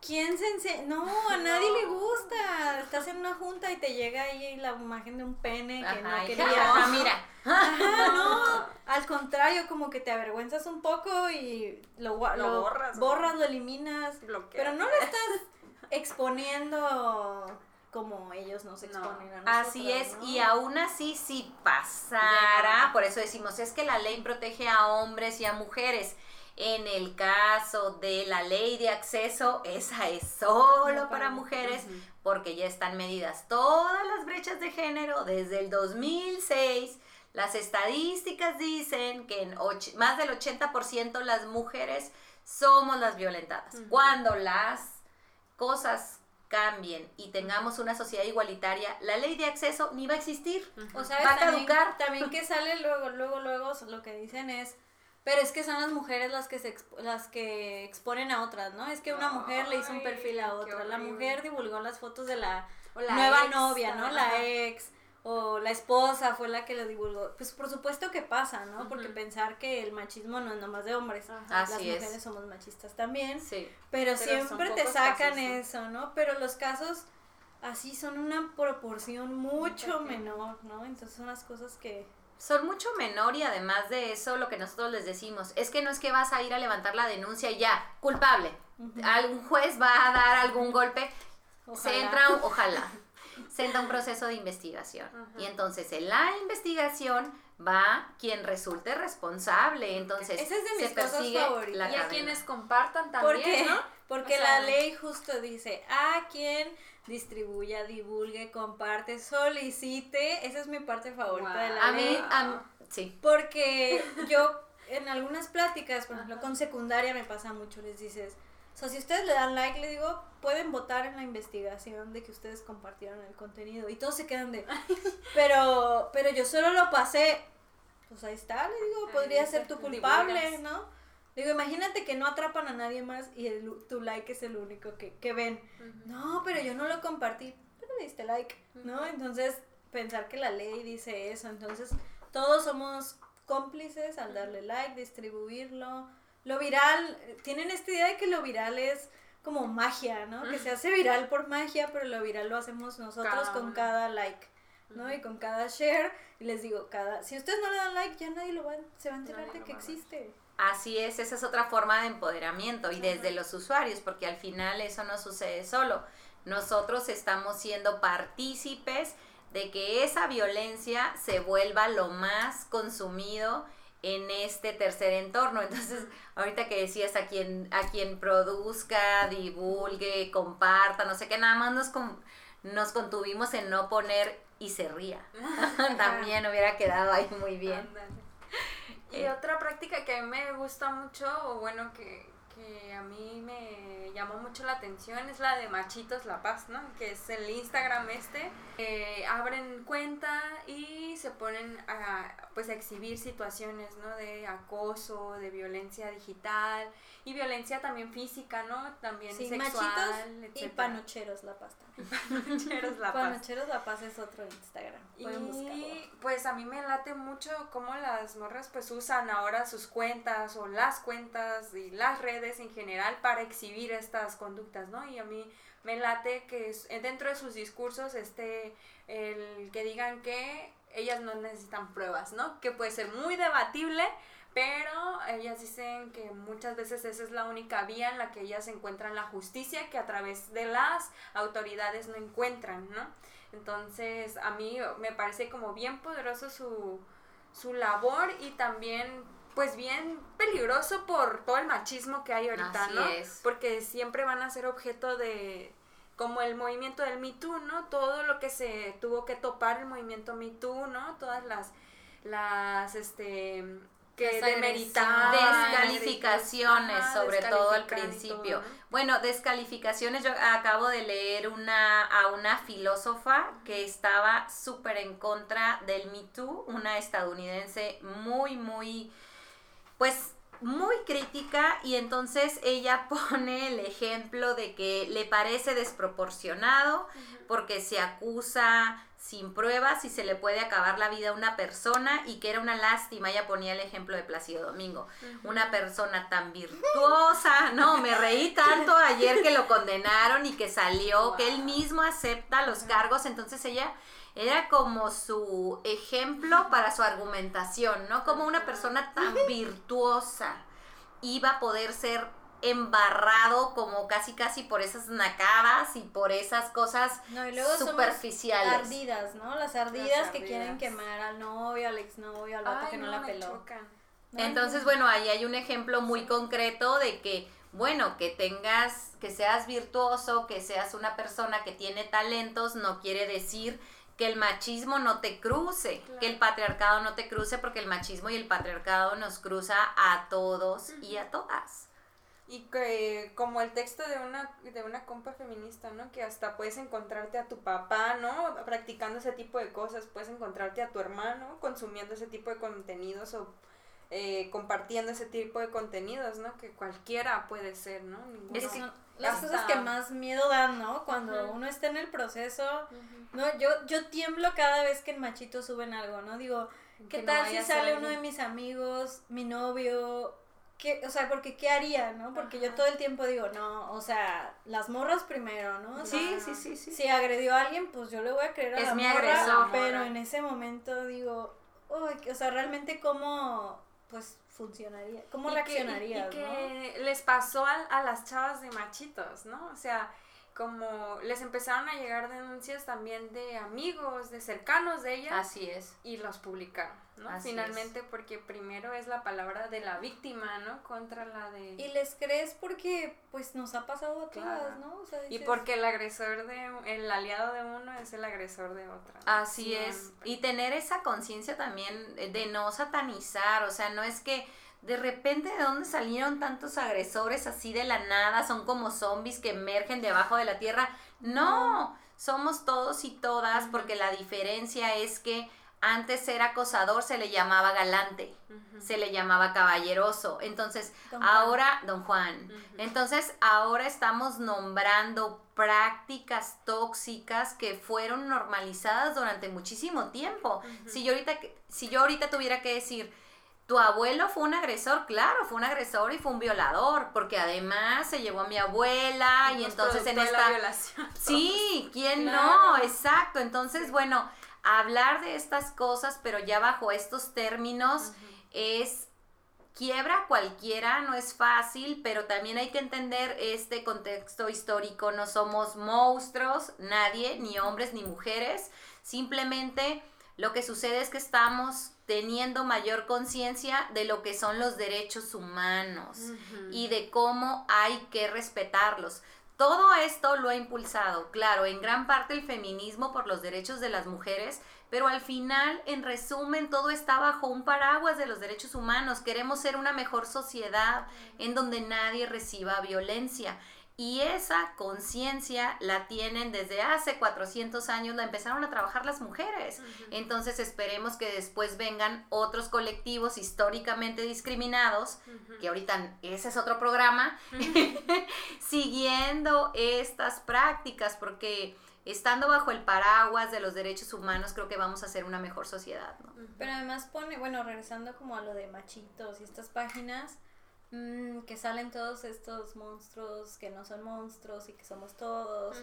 ¿quién se enseña? No, a nadie le gusta. Estás en una junta y te llega ahí la imagen de un pene que Ajá, no y quería. jajaja, mira. Ajá, no. Al contrario, como que te avergüenzas un poco y lo, gua- Lo lo borras, ¿no? borras, lo eliminas. Bloqueas. Pero no lo estás exponiendo como ellos nos exponen a nosotros. Así es, ¿no? y aún así si pasara, por eso decimos, es que la ley protege a hombres y a mujeres. En el caso de la ley de acceso, esa es solo No, para mujeres, porque ya están medidas todas las brechas de género desde el 2006. Las estadísticas dicen que en más del 80% las mujeres somos las violentadas. Cuando las cosas cambien y tengamos una sociedad igualitaria, la ley de acceso ni va a existir. O sabes, Va a también, caducar. también que sale luego, luego, luego, lo que dicen es, pero es que son las mujeres las que se expo- las que exponen a otras, ¿no? Es que una mujer le hizo un perfil a otra, la mujer divulgó las fotos de la, nueva ex, novia, ¿no? La ajá. ex, o la esposa fue la que lo divulgó. Pues por supuesto que pasa, ¿no? Porque pensar que el machismo no es nomás de hombres. Las Así es. mujeres somos machistas también. Sí. Pero, siempre te sacan casos, eso, ¿no? Pero los casos así son una proporción mucho menor, ¿no? Entonces son las cosas que... Son mucho menor y además de eso lo que nosotros les decimos es que no es que vas a ir a levantar la denuncia y ya, culpable. Algún juez va a dar algún golpe, se Ojalá. entra, ojalá, se un proceso de investigación. Y entonces en la investigación va quien resulte responsable. Entonces Esa es de se mis cosas persigue favoritas. la Y a quienes compartan también, Porque, ¿no? porque O sea, la ley justo dice, a quien distribuya, divulgue, comparte, solicite, esa es mi parte favorita de la A ley. mí, a mí- sí. Porque yo en algunas pláticas, por ejemplo, con secundaria me pasa mucho, les dices, o sea, si ustedes le dan like, le digo, pueden votar en la investigación de que ustedes compartieron el contenido. Y todos se quedan de, pero, pero yo solo lo pasé. Pues ahí está, le digo, podría ser tu culpable. ¿no? Digo, imagínate que no atrapan a nadie más y el, tu like es el único que, que ven. No, pero yo no lo compartí, pero le diste like, ¿no? Entonces, pensar que la ley dice eso, entonces todos somos cómplices al darle like, distribuirlo. Lo viral, tienen esta idea de que lo viral es como magia, ¿no? Que se hace viral por magia, pero lo viral lo hacemos nosotros Cada con uno. cada like, ¿no? Y con cada share. Y les digo, cada, si ustedes no le dan like, ya nadie lo va, se va a enterar Nadie de que existe. Así es, esa es otra forma de empoderamiento y desde los usuarios, porque al final eso no sucede solo. Nosotros estamos siendo partícipes de que esa violencia se vuelva lo más consumido en este tercer entorno. Entonces, ahorita que decías a quien, a quien produzca, divulgue, comparta, no sé qué, nada más nos, con- nos contuvimos en no poner y se ría. También hubiera quedado ahí muy bien. Y Eh. otra práctica que a mí me gusta mucho, o bueno, que, que a mí me llamó mucho la atención, es la de Machitos La Paz, ¿no? Que es el Instagram este. que abren cuenta y se ponen a, pues, a exhibir situaciones, ¿no? De acoso, de violencia digital y violencia también física, ¿no? También Sí, sexual, machitos y panocheros la pasta. Panocheros La Paz. Panocheros la paz es otro Instagram. Pueden buscarlo. Y pues a mí me late mucho cómo las morras pues usan ahora sus cuentas o las cuentas y las redes en general para exhibir estas conductas, ¿no? Y a mí me late que eh, dentro de sus discursos esté el que digan que ellas no necesitan pruebas, ¿no? Que puede ser muy debatible, pero ellas dicen que muchas veces esa es la única vía en la que ellas encuentran la justicia que a través de las autoridades no encuentran, ¿no? Entonces, a mí me parece como bien poderoso su, su labor y también, pues bien peligroso por todo el machismo que hay ahorita, Así ¿no? es. Porque siempre van a ser objeto de, como el movimiento del Me Too, ¿no? Todo lo que se tuvo que topar el movimiento Me Too, ¿no? Todas las, las, este, que. Descalificaciones, sobre todo al principio. todo, ¿no? Bueno, descalificaciones, yo acabo de leer una, a una filósofa que estaba súper en contra del Me Too, una estadounidense muy, muy, pues muy crítica y entonces ella pone el ejemplo de que le parece desproporcionado porque se acusa sin pruebas y se le puede acabar la vida a una persona y que era una lástima. Ella ponía el ejemplo de Plácido Domingo, una persona tan virtuosa. No, me reí tanto ayer que lo condenaron y que salió, que él mismo acepta los cargos. Entonces ella era como su ejemplo para su argumentación, ¿no? Como una persona tan virtuosa iba a poder ser embarrado como casi casi por esas nacadas y por esas cosas No, y luego son las superficiales. ardidas, ¿no? Las ardidas que ardidas. quieren quemar al novio, al exnovio, al vato Ay, que no, la peló. No, Entonces, bueno, ahí hay un ejemplo muy concreto de que, bueno, que tengas, que seas virtuoso, que seas una persona que tiene talentos, no quiere decir que el machismo no te cruce, que el patriarcado no te cruce, porque el machismo y el patriarcado nos cruza a todos y a todas. Y que como el texto de una, de una compa feminista, ¿no? Que hasta puedes encontrarte a tu papá, ¿no? Practicando ese tipo de cosas, puedes encontrarte a tu hermano consumiendo ese tipo de contenidos o eh, compartiendo ese tipo de contenidos, ¿no? Que cualquiera puede ser, ¿no? Es que las hasta- cosas que más miedo dan, ¿no? Cuando uno está en el proceso, ¿no? Yo, yo tiemblo cada vez que en Machito suben algo, ¿no? Digo, ¿qué Que tal si sale uno de mis amigos, mi novio? ¿Qué, o sea, porque ¿qué haría, no? Porque yo todo el tiempo digo, no, o sea, las morras primero, ¿no? Sí, sí, sí, sí. Si agredió a alguien, pues yo le voy a creer a Es la mi morra, agresor. pero en ese momento digo, uy, o sea, realmente cómo, pues, funcionaría, cómo Y que- reaccionarías, y, y que les pasó a, a las chavas de machitos, ¿no? O sea, como les empezaron a llegar denuncias también de amigos, de cercanos de ellas, Así es. y los publicaron, ¿no? Así Finalmente, porque primero es la palabra de la víctima, ¿no? Contra la de... Y les crees porque, pues, nos ha pasado a todas, Claro. ¿no? O sea, Y porque el agresor de, el aliado de uno es el agresor de otra. ¿no? Así es. Y tener esa conciencia también de no satanizar, o sea, no es que de repente de dónde salieron tantos agresores así de la nada, son como zombies que emergen debajo de la tierra. No, somos todos y todas porque la diferencia es que antes ser acosador se le llamaba galante, se le llamaba caballeroso. Entonces, Don ahora, don Juan, entonces ahora estamos nombrando prácticas tóxicas que fueron normalizadas durante muchísimo tiempo. Si yo ahorita si yo ahorita tuviera que decir tu abuelo fue un agresor, claro, fue un agresor y fue un violador, porque además se llevó a mi abuela y entonces en de la esta violación. Sí, ¿quién Claro. no? Exacto. Entonces, bueno, hablar de estas cosas, pero ya bajo estos términos, es quiebra cualquiera, no es fácil, pero también hay que entender este contexto histórico. No somos monstruos, nadie, ni hombres ni mujeres. Simplemente lo que sucede es que estamos teniendo mayor conciencia de lo que son los derechos humanos y de cómo hay que respetarlos. Todo esto lo ha impulsado, claro, en gran parte el feminismo por los derechos de las mujeres, pero al final, en resumen, todo está bajo un paraguas de los derechos humanos. Queremos ser una mejor sociedad en donde nadie reciba violencia. Y esa conciencia la tienen desde hace 400 años, la empezaron a trabajar las mujeres. Entonces esperemos que después vengan otros colectivos históricamente discriminados, que ahorita ese es otro programa, siguiendo estas prácticas, porque estando bajo el paraguas de los derechos humanos, creo que vamos a ser una mejor sociedad, ¿no? Pero además pone, bueno, regresando como a lo de machitos y estas páginas, mm, que salen todos estos monstruos que no son monstruos y que somos todos.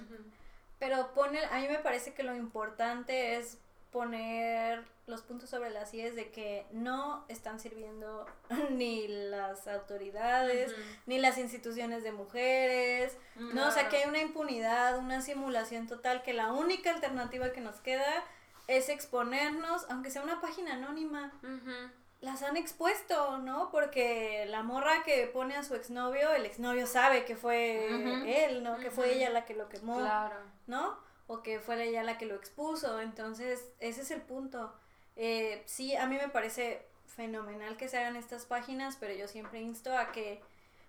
Pero pone, a mí me parece que lo importante es poner los puntos sobre las IES de que no están sirviendo ni las autoridades, ni las instituciones de mujeres, no, o sea que hay una impunidad, una simulación total, que la única alternativa que nos queda es exponernos, aunque sea una página anónima. Las han expuesto, ¿no? Porque la morra que pone a su exnovio, el exnovio sabe que fue él, ¿no? Que fue ella la que lo quemó, Claro. ¿no? O que fue ella la que lo expuso. Entonces, ese es el punto. Eh, sí, a mí me parece fenomenal que se hagan estas páginas, pero yo siempre insto a que,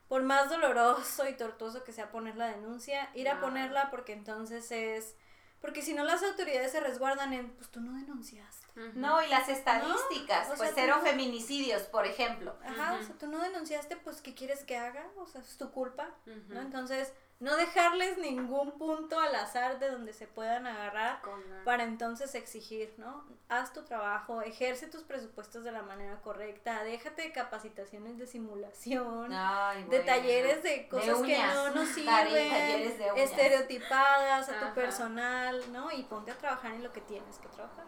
por más doloroso y tortuoso que sea poner la denuncia, ir a ponerla porque entonces es... Porque si no las autoridades se resguardan en, pues tú no denunciaste. No, y las estadísticas, No, pues sea, cero tú- feminicidios, por ejemplo. Ajá, o sea, tú no denunciaste, pues, ¿qué quieres que haga? O sea, es tu culpa. ¿no? Entonces, no dejarles ningún punto al azar de donde se puedan agarrar para entonces exigir, ¿no? Haz tu trabajo, ejerce tus presupuestos de la manera correcta, déjate de capacitaciones de simulación, Ay, de talleres de cosas que uñas. no nos sirven, talleres de uñas. estereotipadas a tu Ajá. personal, ¿no? Y ponte a trabajar en lo que tienes que trabajar.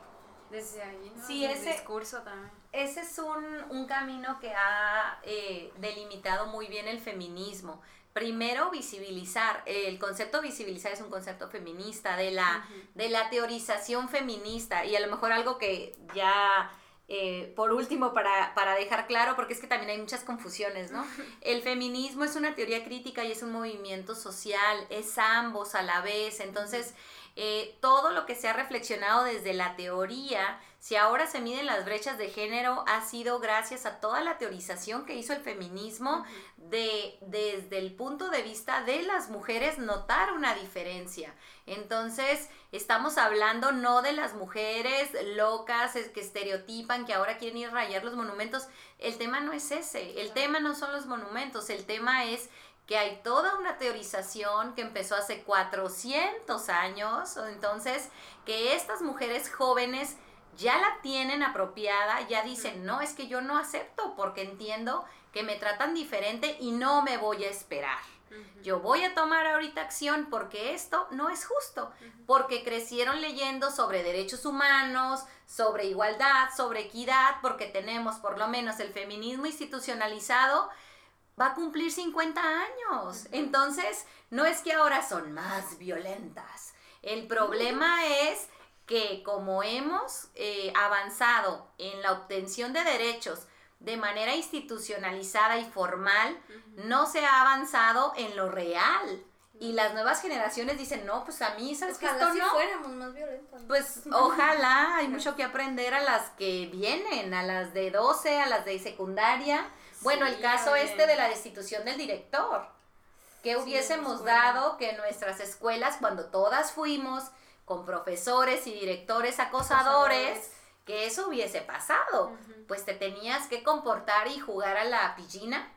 Desde ahí, ¿no? Sí, El ese- discurso también. Ese es un, un camino que ha eh, delimitado muy bien el feminismo. Primero, visibilizar. El concepto visibilizar es un concepto feminista, de la, de la teorización feminista. Y a lo mejor algo que ya, eh, por último, para, para dejar claro, porque es que también hay muchas confusiones, ¿no? El feminismo es una teoría crítica y es un movimiento social, es ambos a la vez. Entonces, eh, todo lo que se ha reflexionado desde la teoría, si ahora se miden las brechas de género, ha sido gracias a toda la teorización que hizo el feminismo de desde el punto de vista de las mujeres notar una diferencia. Entonces, estamos hablando no de las mujeres locas es- que estereotipan, que ahora quieren ir a rayar los monumentos. El tema no es ese, el tema no son los monumentos, el tema es que hay toda una teorización que empezó hace 400 años, entonces que estas mujeres jóvenes ya la tienen apropiada, ya dicen, no, es que yo no acepto porque entiendo que me tratan diferente y no me voy a esperar. Yo voy a tomar ahorita acción porque esto no es justo, porque crecieron leyendo sobre derechos humanos, sobre igualdad, sobre equidad, porque tenemos por lo menos el feminismo institucionalizado, va a cumplir 50 años. Entonces, no es que ahora son más violentas. El problema es que como hemos eh, avanzado en la obtención de derechos de manera institucionalizada y formal, no se ha avanzado en lo real. Y las nuevas generaciones dicen, no, pues a mí, ¿sabes qué? Esto si no. fuéramos más violentas. ¿no? Pues ojalá, hay mucho que aprender a las que vienen, a las de 12, a las de secundaria. Bueno, el caso este de la destitución del director. ¿Qué hubiésemos dado que en nuestras escuelas, cuando todas fuimos con profesores y directores acosadores, Acosadores. que eso hubiese pasado? Pues te tenías que comportar y jugar a la pillina.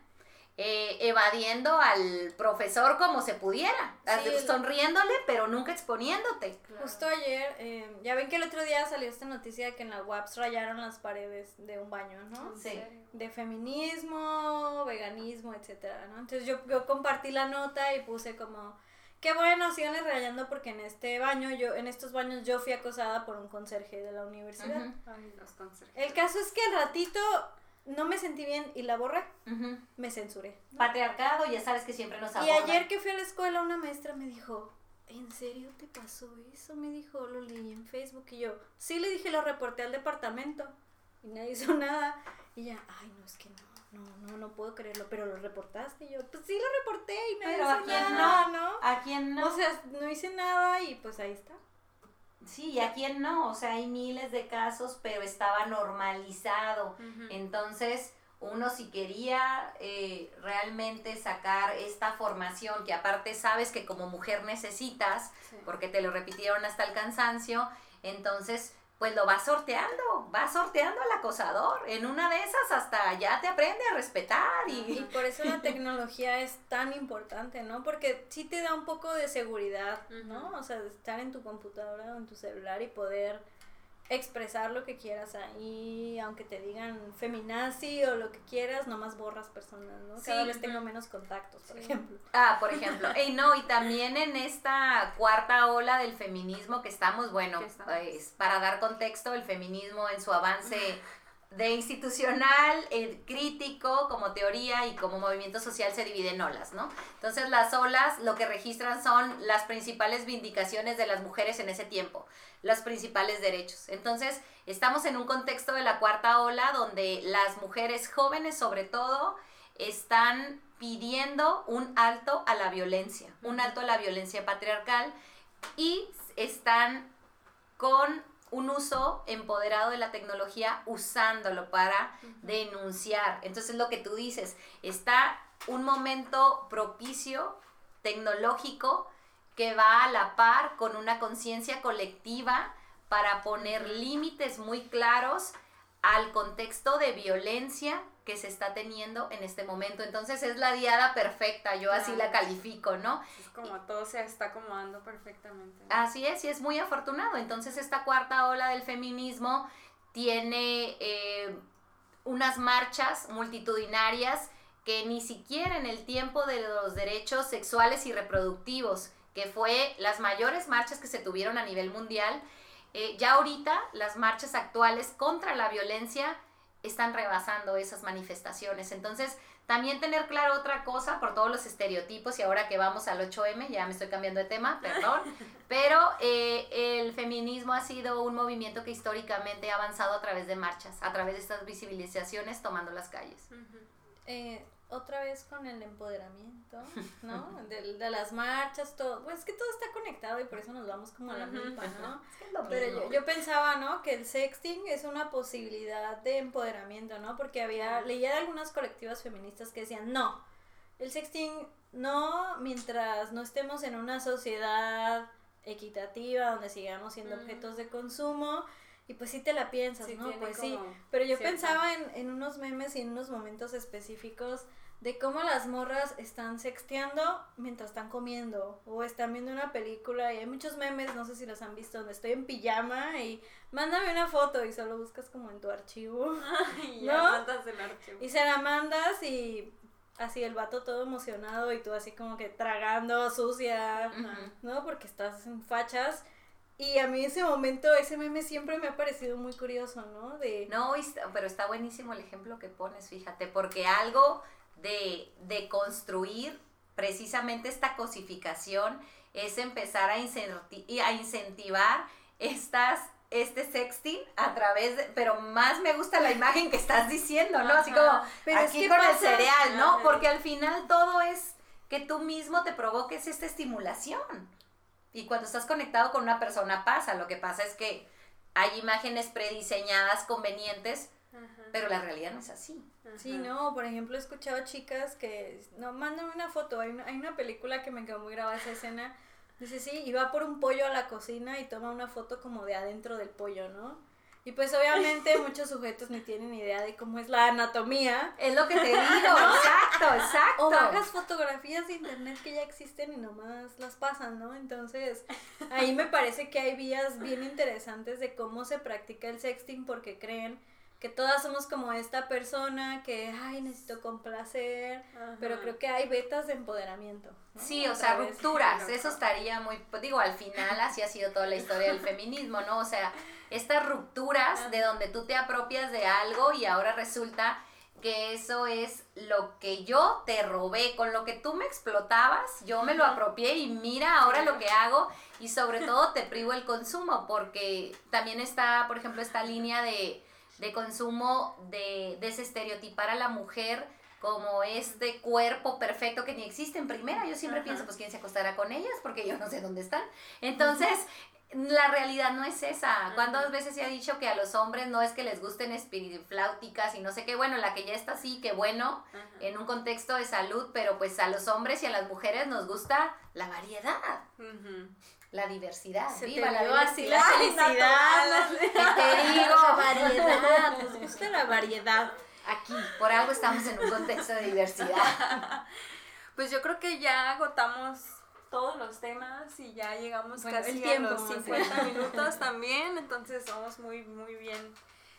eh, evadiendo al profesor como se pudiera, Sí, sonriéndole pero nunca exponiéndote. Justo ayer, eh, ya ven que el otro día salió esta noticia de que en la UAPS rayaron las paredes de un baño, ¿no? Sí. De feminismo, veganismo, etcétera, ¿no? Entonces yo, yo compartí la nota y puse como, qué bueno, síganle rayando porque en este baño, yo, en estos baños yo fui acosada por un conserje de la universidad. Ujú. Ay, los conserjes. El caso es que al ratito no me sentí bien y la borré, Ujú. me censuré. Patriarcado, ya sabes que siempre nos Y abordan. ayer que fui a la escuela una maestra me dijo, ¿en serio te pasó eso? Me dijo, lo leí en Facebook y yo, sí le dije, lo reporté al departamento y nadie hizo nada. Y ella, ay, no, es que no, no, no, no puedo creerlo, pero lo reportaste. Y yo, pues sí lo reporté y nadie Pero a quién no, ¿no? a quién no. O sea, no hice nada y pues ahí está. sí, y a quién no. O sea, hay miles de casos, pero estaba normalizado. Entonces, uno si quería eh, realmente sacar esta formación, que aparte sabes que como mujer necesitas, Sí. porque te lo repitieron hasta el cansancio, entonces pues lo vas sorteando, vas sorteando al acosador. En una de esas hasta ya te aprende a respetar Y y... por eso la tecnología es tan importante, ¿no? Porque sí te da un poco de seguridad, ¿no? O sea, de estar en tu computadora o en tu celular y poder expresar lo que quieras ahí, aunque te digan feminazi o lo que quieras, nomás borras personas, ¿no? Cada Sí, vez tengo menos contactos, por ejemplo. Ah, por ejemplo. Ey, no, y también en esta cuarta ola del feminismo que estamos, bueno, estamos. pues, para dar contexto, el feminismo en su avance de institucional, eh, crítico, como teoría y como movimiento social se divide en olas, ¿no? Entonces las olas lo que registran son las principales vindicaciones de las mujeres en ese tiempo, los principales derechos. Entonces estamos en un contexto de la cuarta ola donde las mujeres jóvenes sobre todo están pidiendo un alto a la violencia, un alto a la violencia patriarcal y están con un uso empoderado de la tecnología usándolo para denunciar. Entonces lo que tú dices, está un momento propicio tecnológico que va a la par con una conciencia colectiva para poner límites muy claros al contexto de violencia que se está teniendo en este momento. Entonces es la diada perfecta, yo así la califico, ¿no? Es como todo se está acomodando perfectamente. ¿no? Así es, y es muy afortunado. Entonces esta cuarta ola del feminismo tiene eh, unas marchas multitudinarias que ni siquiera en el tiempo de los derechos sexuales y reproductivos, que fue las mayores marchas que se tuvieron a nivel mundial, eh, ya ahorita las marchas actuales contra la violencia están rebasando esas manifestaciones. Entonces, también tener claro otra cosa por todos los estereotipos y ahora que vamos al 8M, ya me estoy cambiando de tema, perdón, pero eh, el feminismo ha sido un movimiento que históricamente ha avanzado a través de marchas, a través de estas visibilizaciones tomando las calles. Eh, otra vez con el empoderamiento, ¿no? De, de las marchas, todo. Pues es que todo está conectado y por eso nos vamos como a la milpa, ¿no? Es que es lo Pero yo, yo pensaba, ¿no? Que el sexting es una posibilidad de empoderamiento, ¿no? Porque había, leía de algunas colectivas feministas que decían, no, el sexting no mientras no estemos en una sociedad equitativa donde sigamos siendo objetos de consumo y pues sí te la piensas, Sí, ¿no? Pues sí, pero yo cierta- pensaba en, en unos memes y en unos momentos específicos de cómo las morras están sexteando mientras están comiendo o están viendo una película y hay muchos memes, no sé si los han visto, donde estoy en pijama y mándame una foto y solo buscas como en tu archivo Y ya ¿No? mandas el archivo. y se la mandas y así el vato todo emocionado y tú así como que tragando sucia, ¿no? Porque estás en fachas. Y a mí ese momento, ese meme siempre me ha parecido muy curioso, ¿no? De... No, pero está buenísimo el ejemplo que pones, fíjate, porque algo de, de construir precisamente esta cosificación es empezar a, incenti- y a incentivar estas este sexting a través de, pero más me gusta la imagen que estás diciendo, ¿no? Así como Pero es aquí que con el cereal, ¿no? Ajá. Porque al final todo es que tú mismo te provoques esta estimulación. Y cuando estás conectado con una persona pasa, lo que pasa es que hay imágenes prediseñadas convenientes, pero la realidad no es así. Sí, no, por ejemplo, he escuchado chicas que, no, mándame una foto, hay una, hay una película que me quedó muy grabada esa escena, dice, sí, y va por un pollo a la cocina y toma una foto como de adentro del pollo, ¿no? Y pues obviamente muchos sujetos ni tienen idea de cómo es la anatomía. Es lo que te digo, exacto, exacto. O bajas fotografías de internet que ya existen y nomás las pasan, ¿no? Entonces, ahí me parece que hay vías bien interesantes de cómo se practica el sexting porque creen que todas somos como esta persona que, ay, necesito complacer, pero creo que hay vetas de empoderamiento. ¿no? Sí, o A sea, rupturas, eso estaría muy, digo, al final así ha sido toda la historia del feminismo, ¿no? O sea, estas rupturas de donde tú te apropias de algo y ahora resulta que eso es lo que yo te robé, con lo que tú me explotabas, yo me lo apropié y mira ahora lo que hago y sobre todo te privo el consumo porque también está, por ejemplo, esta línea de, de consumo de desestereotipar a la mujer como este cuerpo perfecto que ni existe en primera. Yo siempre pienso, pues, ¿quién se acostará con ellas? Porque yo no sé dónde están. Entonces, la realidad no es esa. ¿Cuántas veces se ha dicho que a los hombres no es que les gusten espirifláuticas y no sé qué? Bueno, la que ya está así, qué bueno, en un contexto de salud, pero pues a los hombres y a las mujeres nos gusta la variedad, la diversidad. Se ¡Viva te la así la felicidad. ¿Qué te digo? Variedad, nos gusta la variedad. Aquí, por algo estamos en un contexto de diversidad. Pues yo creo que ya agotamos todos los temas y ya llegamos Bueno, casi el tiempo, a los más bien. 50 minutos también, entonces somos muy muy bien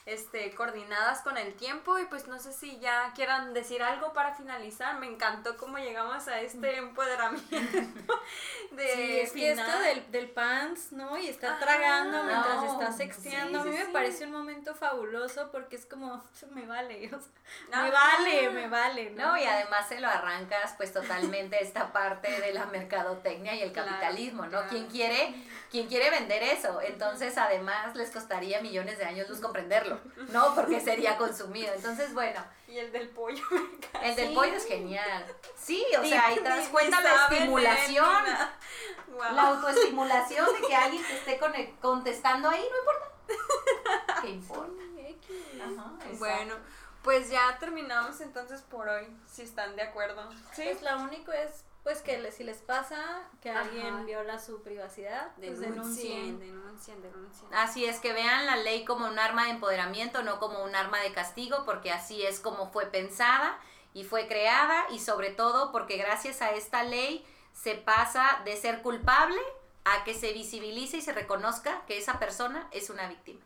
este coordinadas con el tiempo y pues no sé si ya quieran decir algo para finalizar. Me encantó cómo llegamos a este empoderamiento de Sí, es esto del, del pants, ¿no? Y estar Ajá. tragando mientras No, estás sexteando, sí, a mí me parece un momento fabuloso porque es como, me vale, o sea, me vale, me vale, ¿no? No, y además se lo arrancas pues totalmente esta parte de la mercadotecnia y el Claro, capitalismo, ¿no? claro. ¿Quién quiere, quién quiere vender eso? Entonces, además, les costaría millones de años luz comprenderlo, ¿no? Porque sería consumido. Entonces, bueno, Y el del pollo me encanta. el del pollo es genial. Sí, o sea, ahí te das cuenta la estimulación. La autoestimulación de que alguien te esté con- contestando ahí, no importa. ¿Qué importa? Ajá, exacto. Bueno, pues ya terminamos entonces por hoy, si están de acuerdo. Sí. Pues lo único es, pues que le- si les pasa que Ajá. alguien viola su privacidad, pues Denuncien, denuncien. denuncien, denuncien. Así es que vean la ley como un arma de empoderamiento, no como un arma de castigo, porque así es como fue pensada y fue creada y sobre todo porque gracias a esta ley se pasa de ser culpable a que se visibilice y se reconozca que esa persona es una víctima.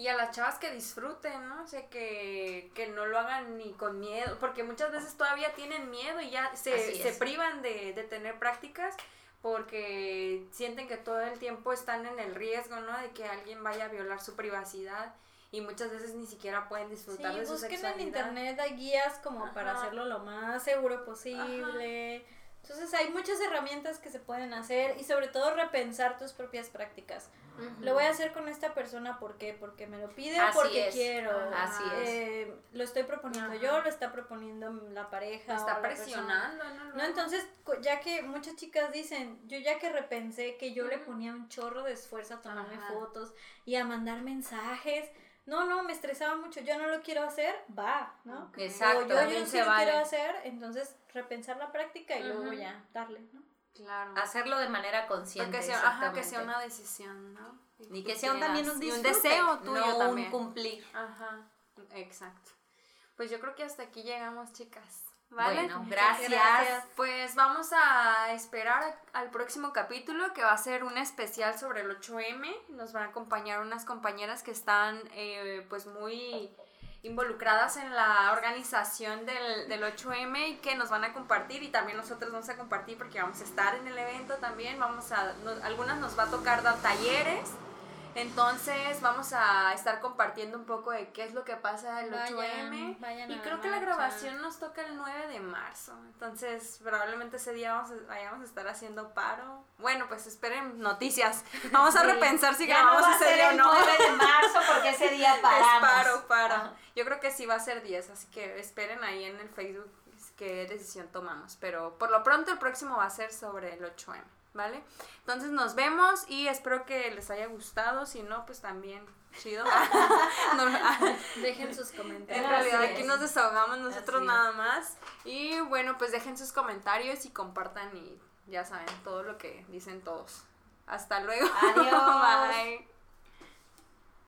Y a las chavas que disfruten, ¿no? O sea, que, que no lo hagan ni con miedo, porque muchas veces todavía tienen miedo y ya se, se privan de, de tener prácticas porque sienten que todo el tiempo están en el riesgo, ¿no? De que alguien vaya a violar su privacidad y muchas veces ni siquiera pueden Sí, disfrutar de su busquen en sexualidad. internet, hay guías como para hacerlo lo más seguro posible. Entonces hay muchas herramientas que se pueden hacer y sobre todo repensar tus propias prácticas. Lo voy a hacer con esta persona, ¿por qué? Porque me lo pide o porque es, quiero. así es. Eh, lo estoy proponiendo Ajá. yo, lo está proponiendo la pareja. O está la presionando, ¿no? No, entonces, ya que muchas chicas dicen, yo ya que repensé que yo le ponía un chorro de esfuerzo a tomarme Ajá. fotos y a mandar mensajes, no, no, me estresaba mucho, yo no lo quiero hacer, va, ¿no? Exacto, O yo, yo también sí se lo vale. quiero hacer, entonces repensar la práctica y luego Ujú. ya darle, ¿no? Claro. Hacerlo de manera consciente. Porque sea, ajá, que sea una decisión, ¿no? Y que sea un- también un. Y un deseo tuyo no también. un cumplir. Ajá, exacto. Pues yo creo que hasta aquí llegamos, chicas. ¿Vale? Bueno, gracias. Gracias. Pues vamos a esperar al próximo capítulo que va a ser un especial sobre el 8M. Nos van a acompañar unas compañeras que están eh, pues muy involucradas en la organización del, del 8M y que nos van a compartir y también nosotros vamos a compartir porque vamos a estar en el evento también. Vamos a, no- algunas nos va a tocar dar talleres. Entonces vamos a estar compartiendo un poco de qué es lo que pasa el Vayan, 8M. vayan y creo que la grabación nos toca el 9 de marzo. Entonces probablemente ese día vamos a, vayamos a estar haciendo paro. Bueno, pues esperen noticias. Vamos a repensar si Ya no grabamos a ese día o el no. 9 de marzo porque ese día paramos. Es paro, paro. Ajá. Yo creo que sí va a ser 10, así que esperen ahí en el Facebook qué decisión tomamos. Pero por lo pronto el próximo va a ser sobre el 8M, ¿vale? Entonces nos vemos y espero que les haya gustado. Si no, pues también chido. No, Dejen sus en comentarios. realidad Así aquí nos desahogamos nosotros nada más. Y bueno, pues dejen sus comentarios y compartan y ya saben todo lo que dicen todos. Hasta luego. Adiós. Bye.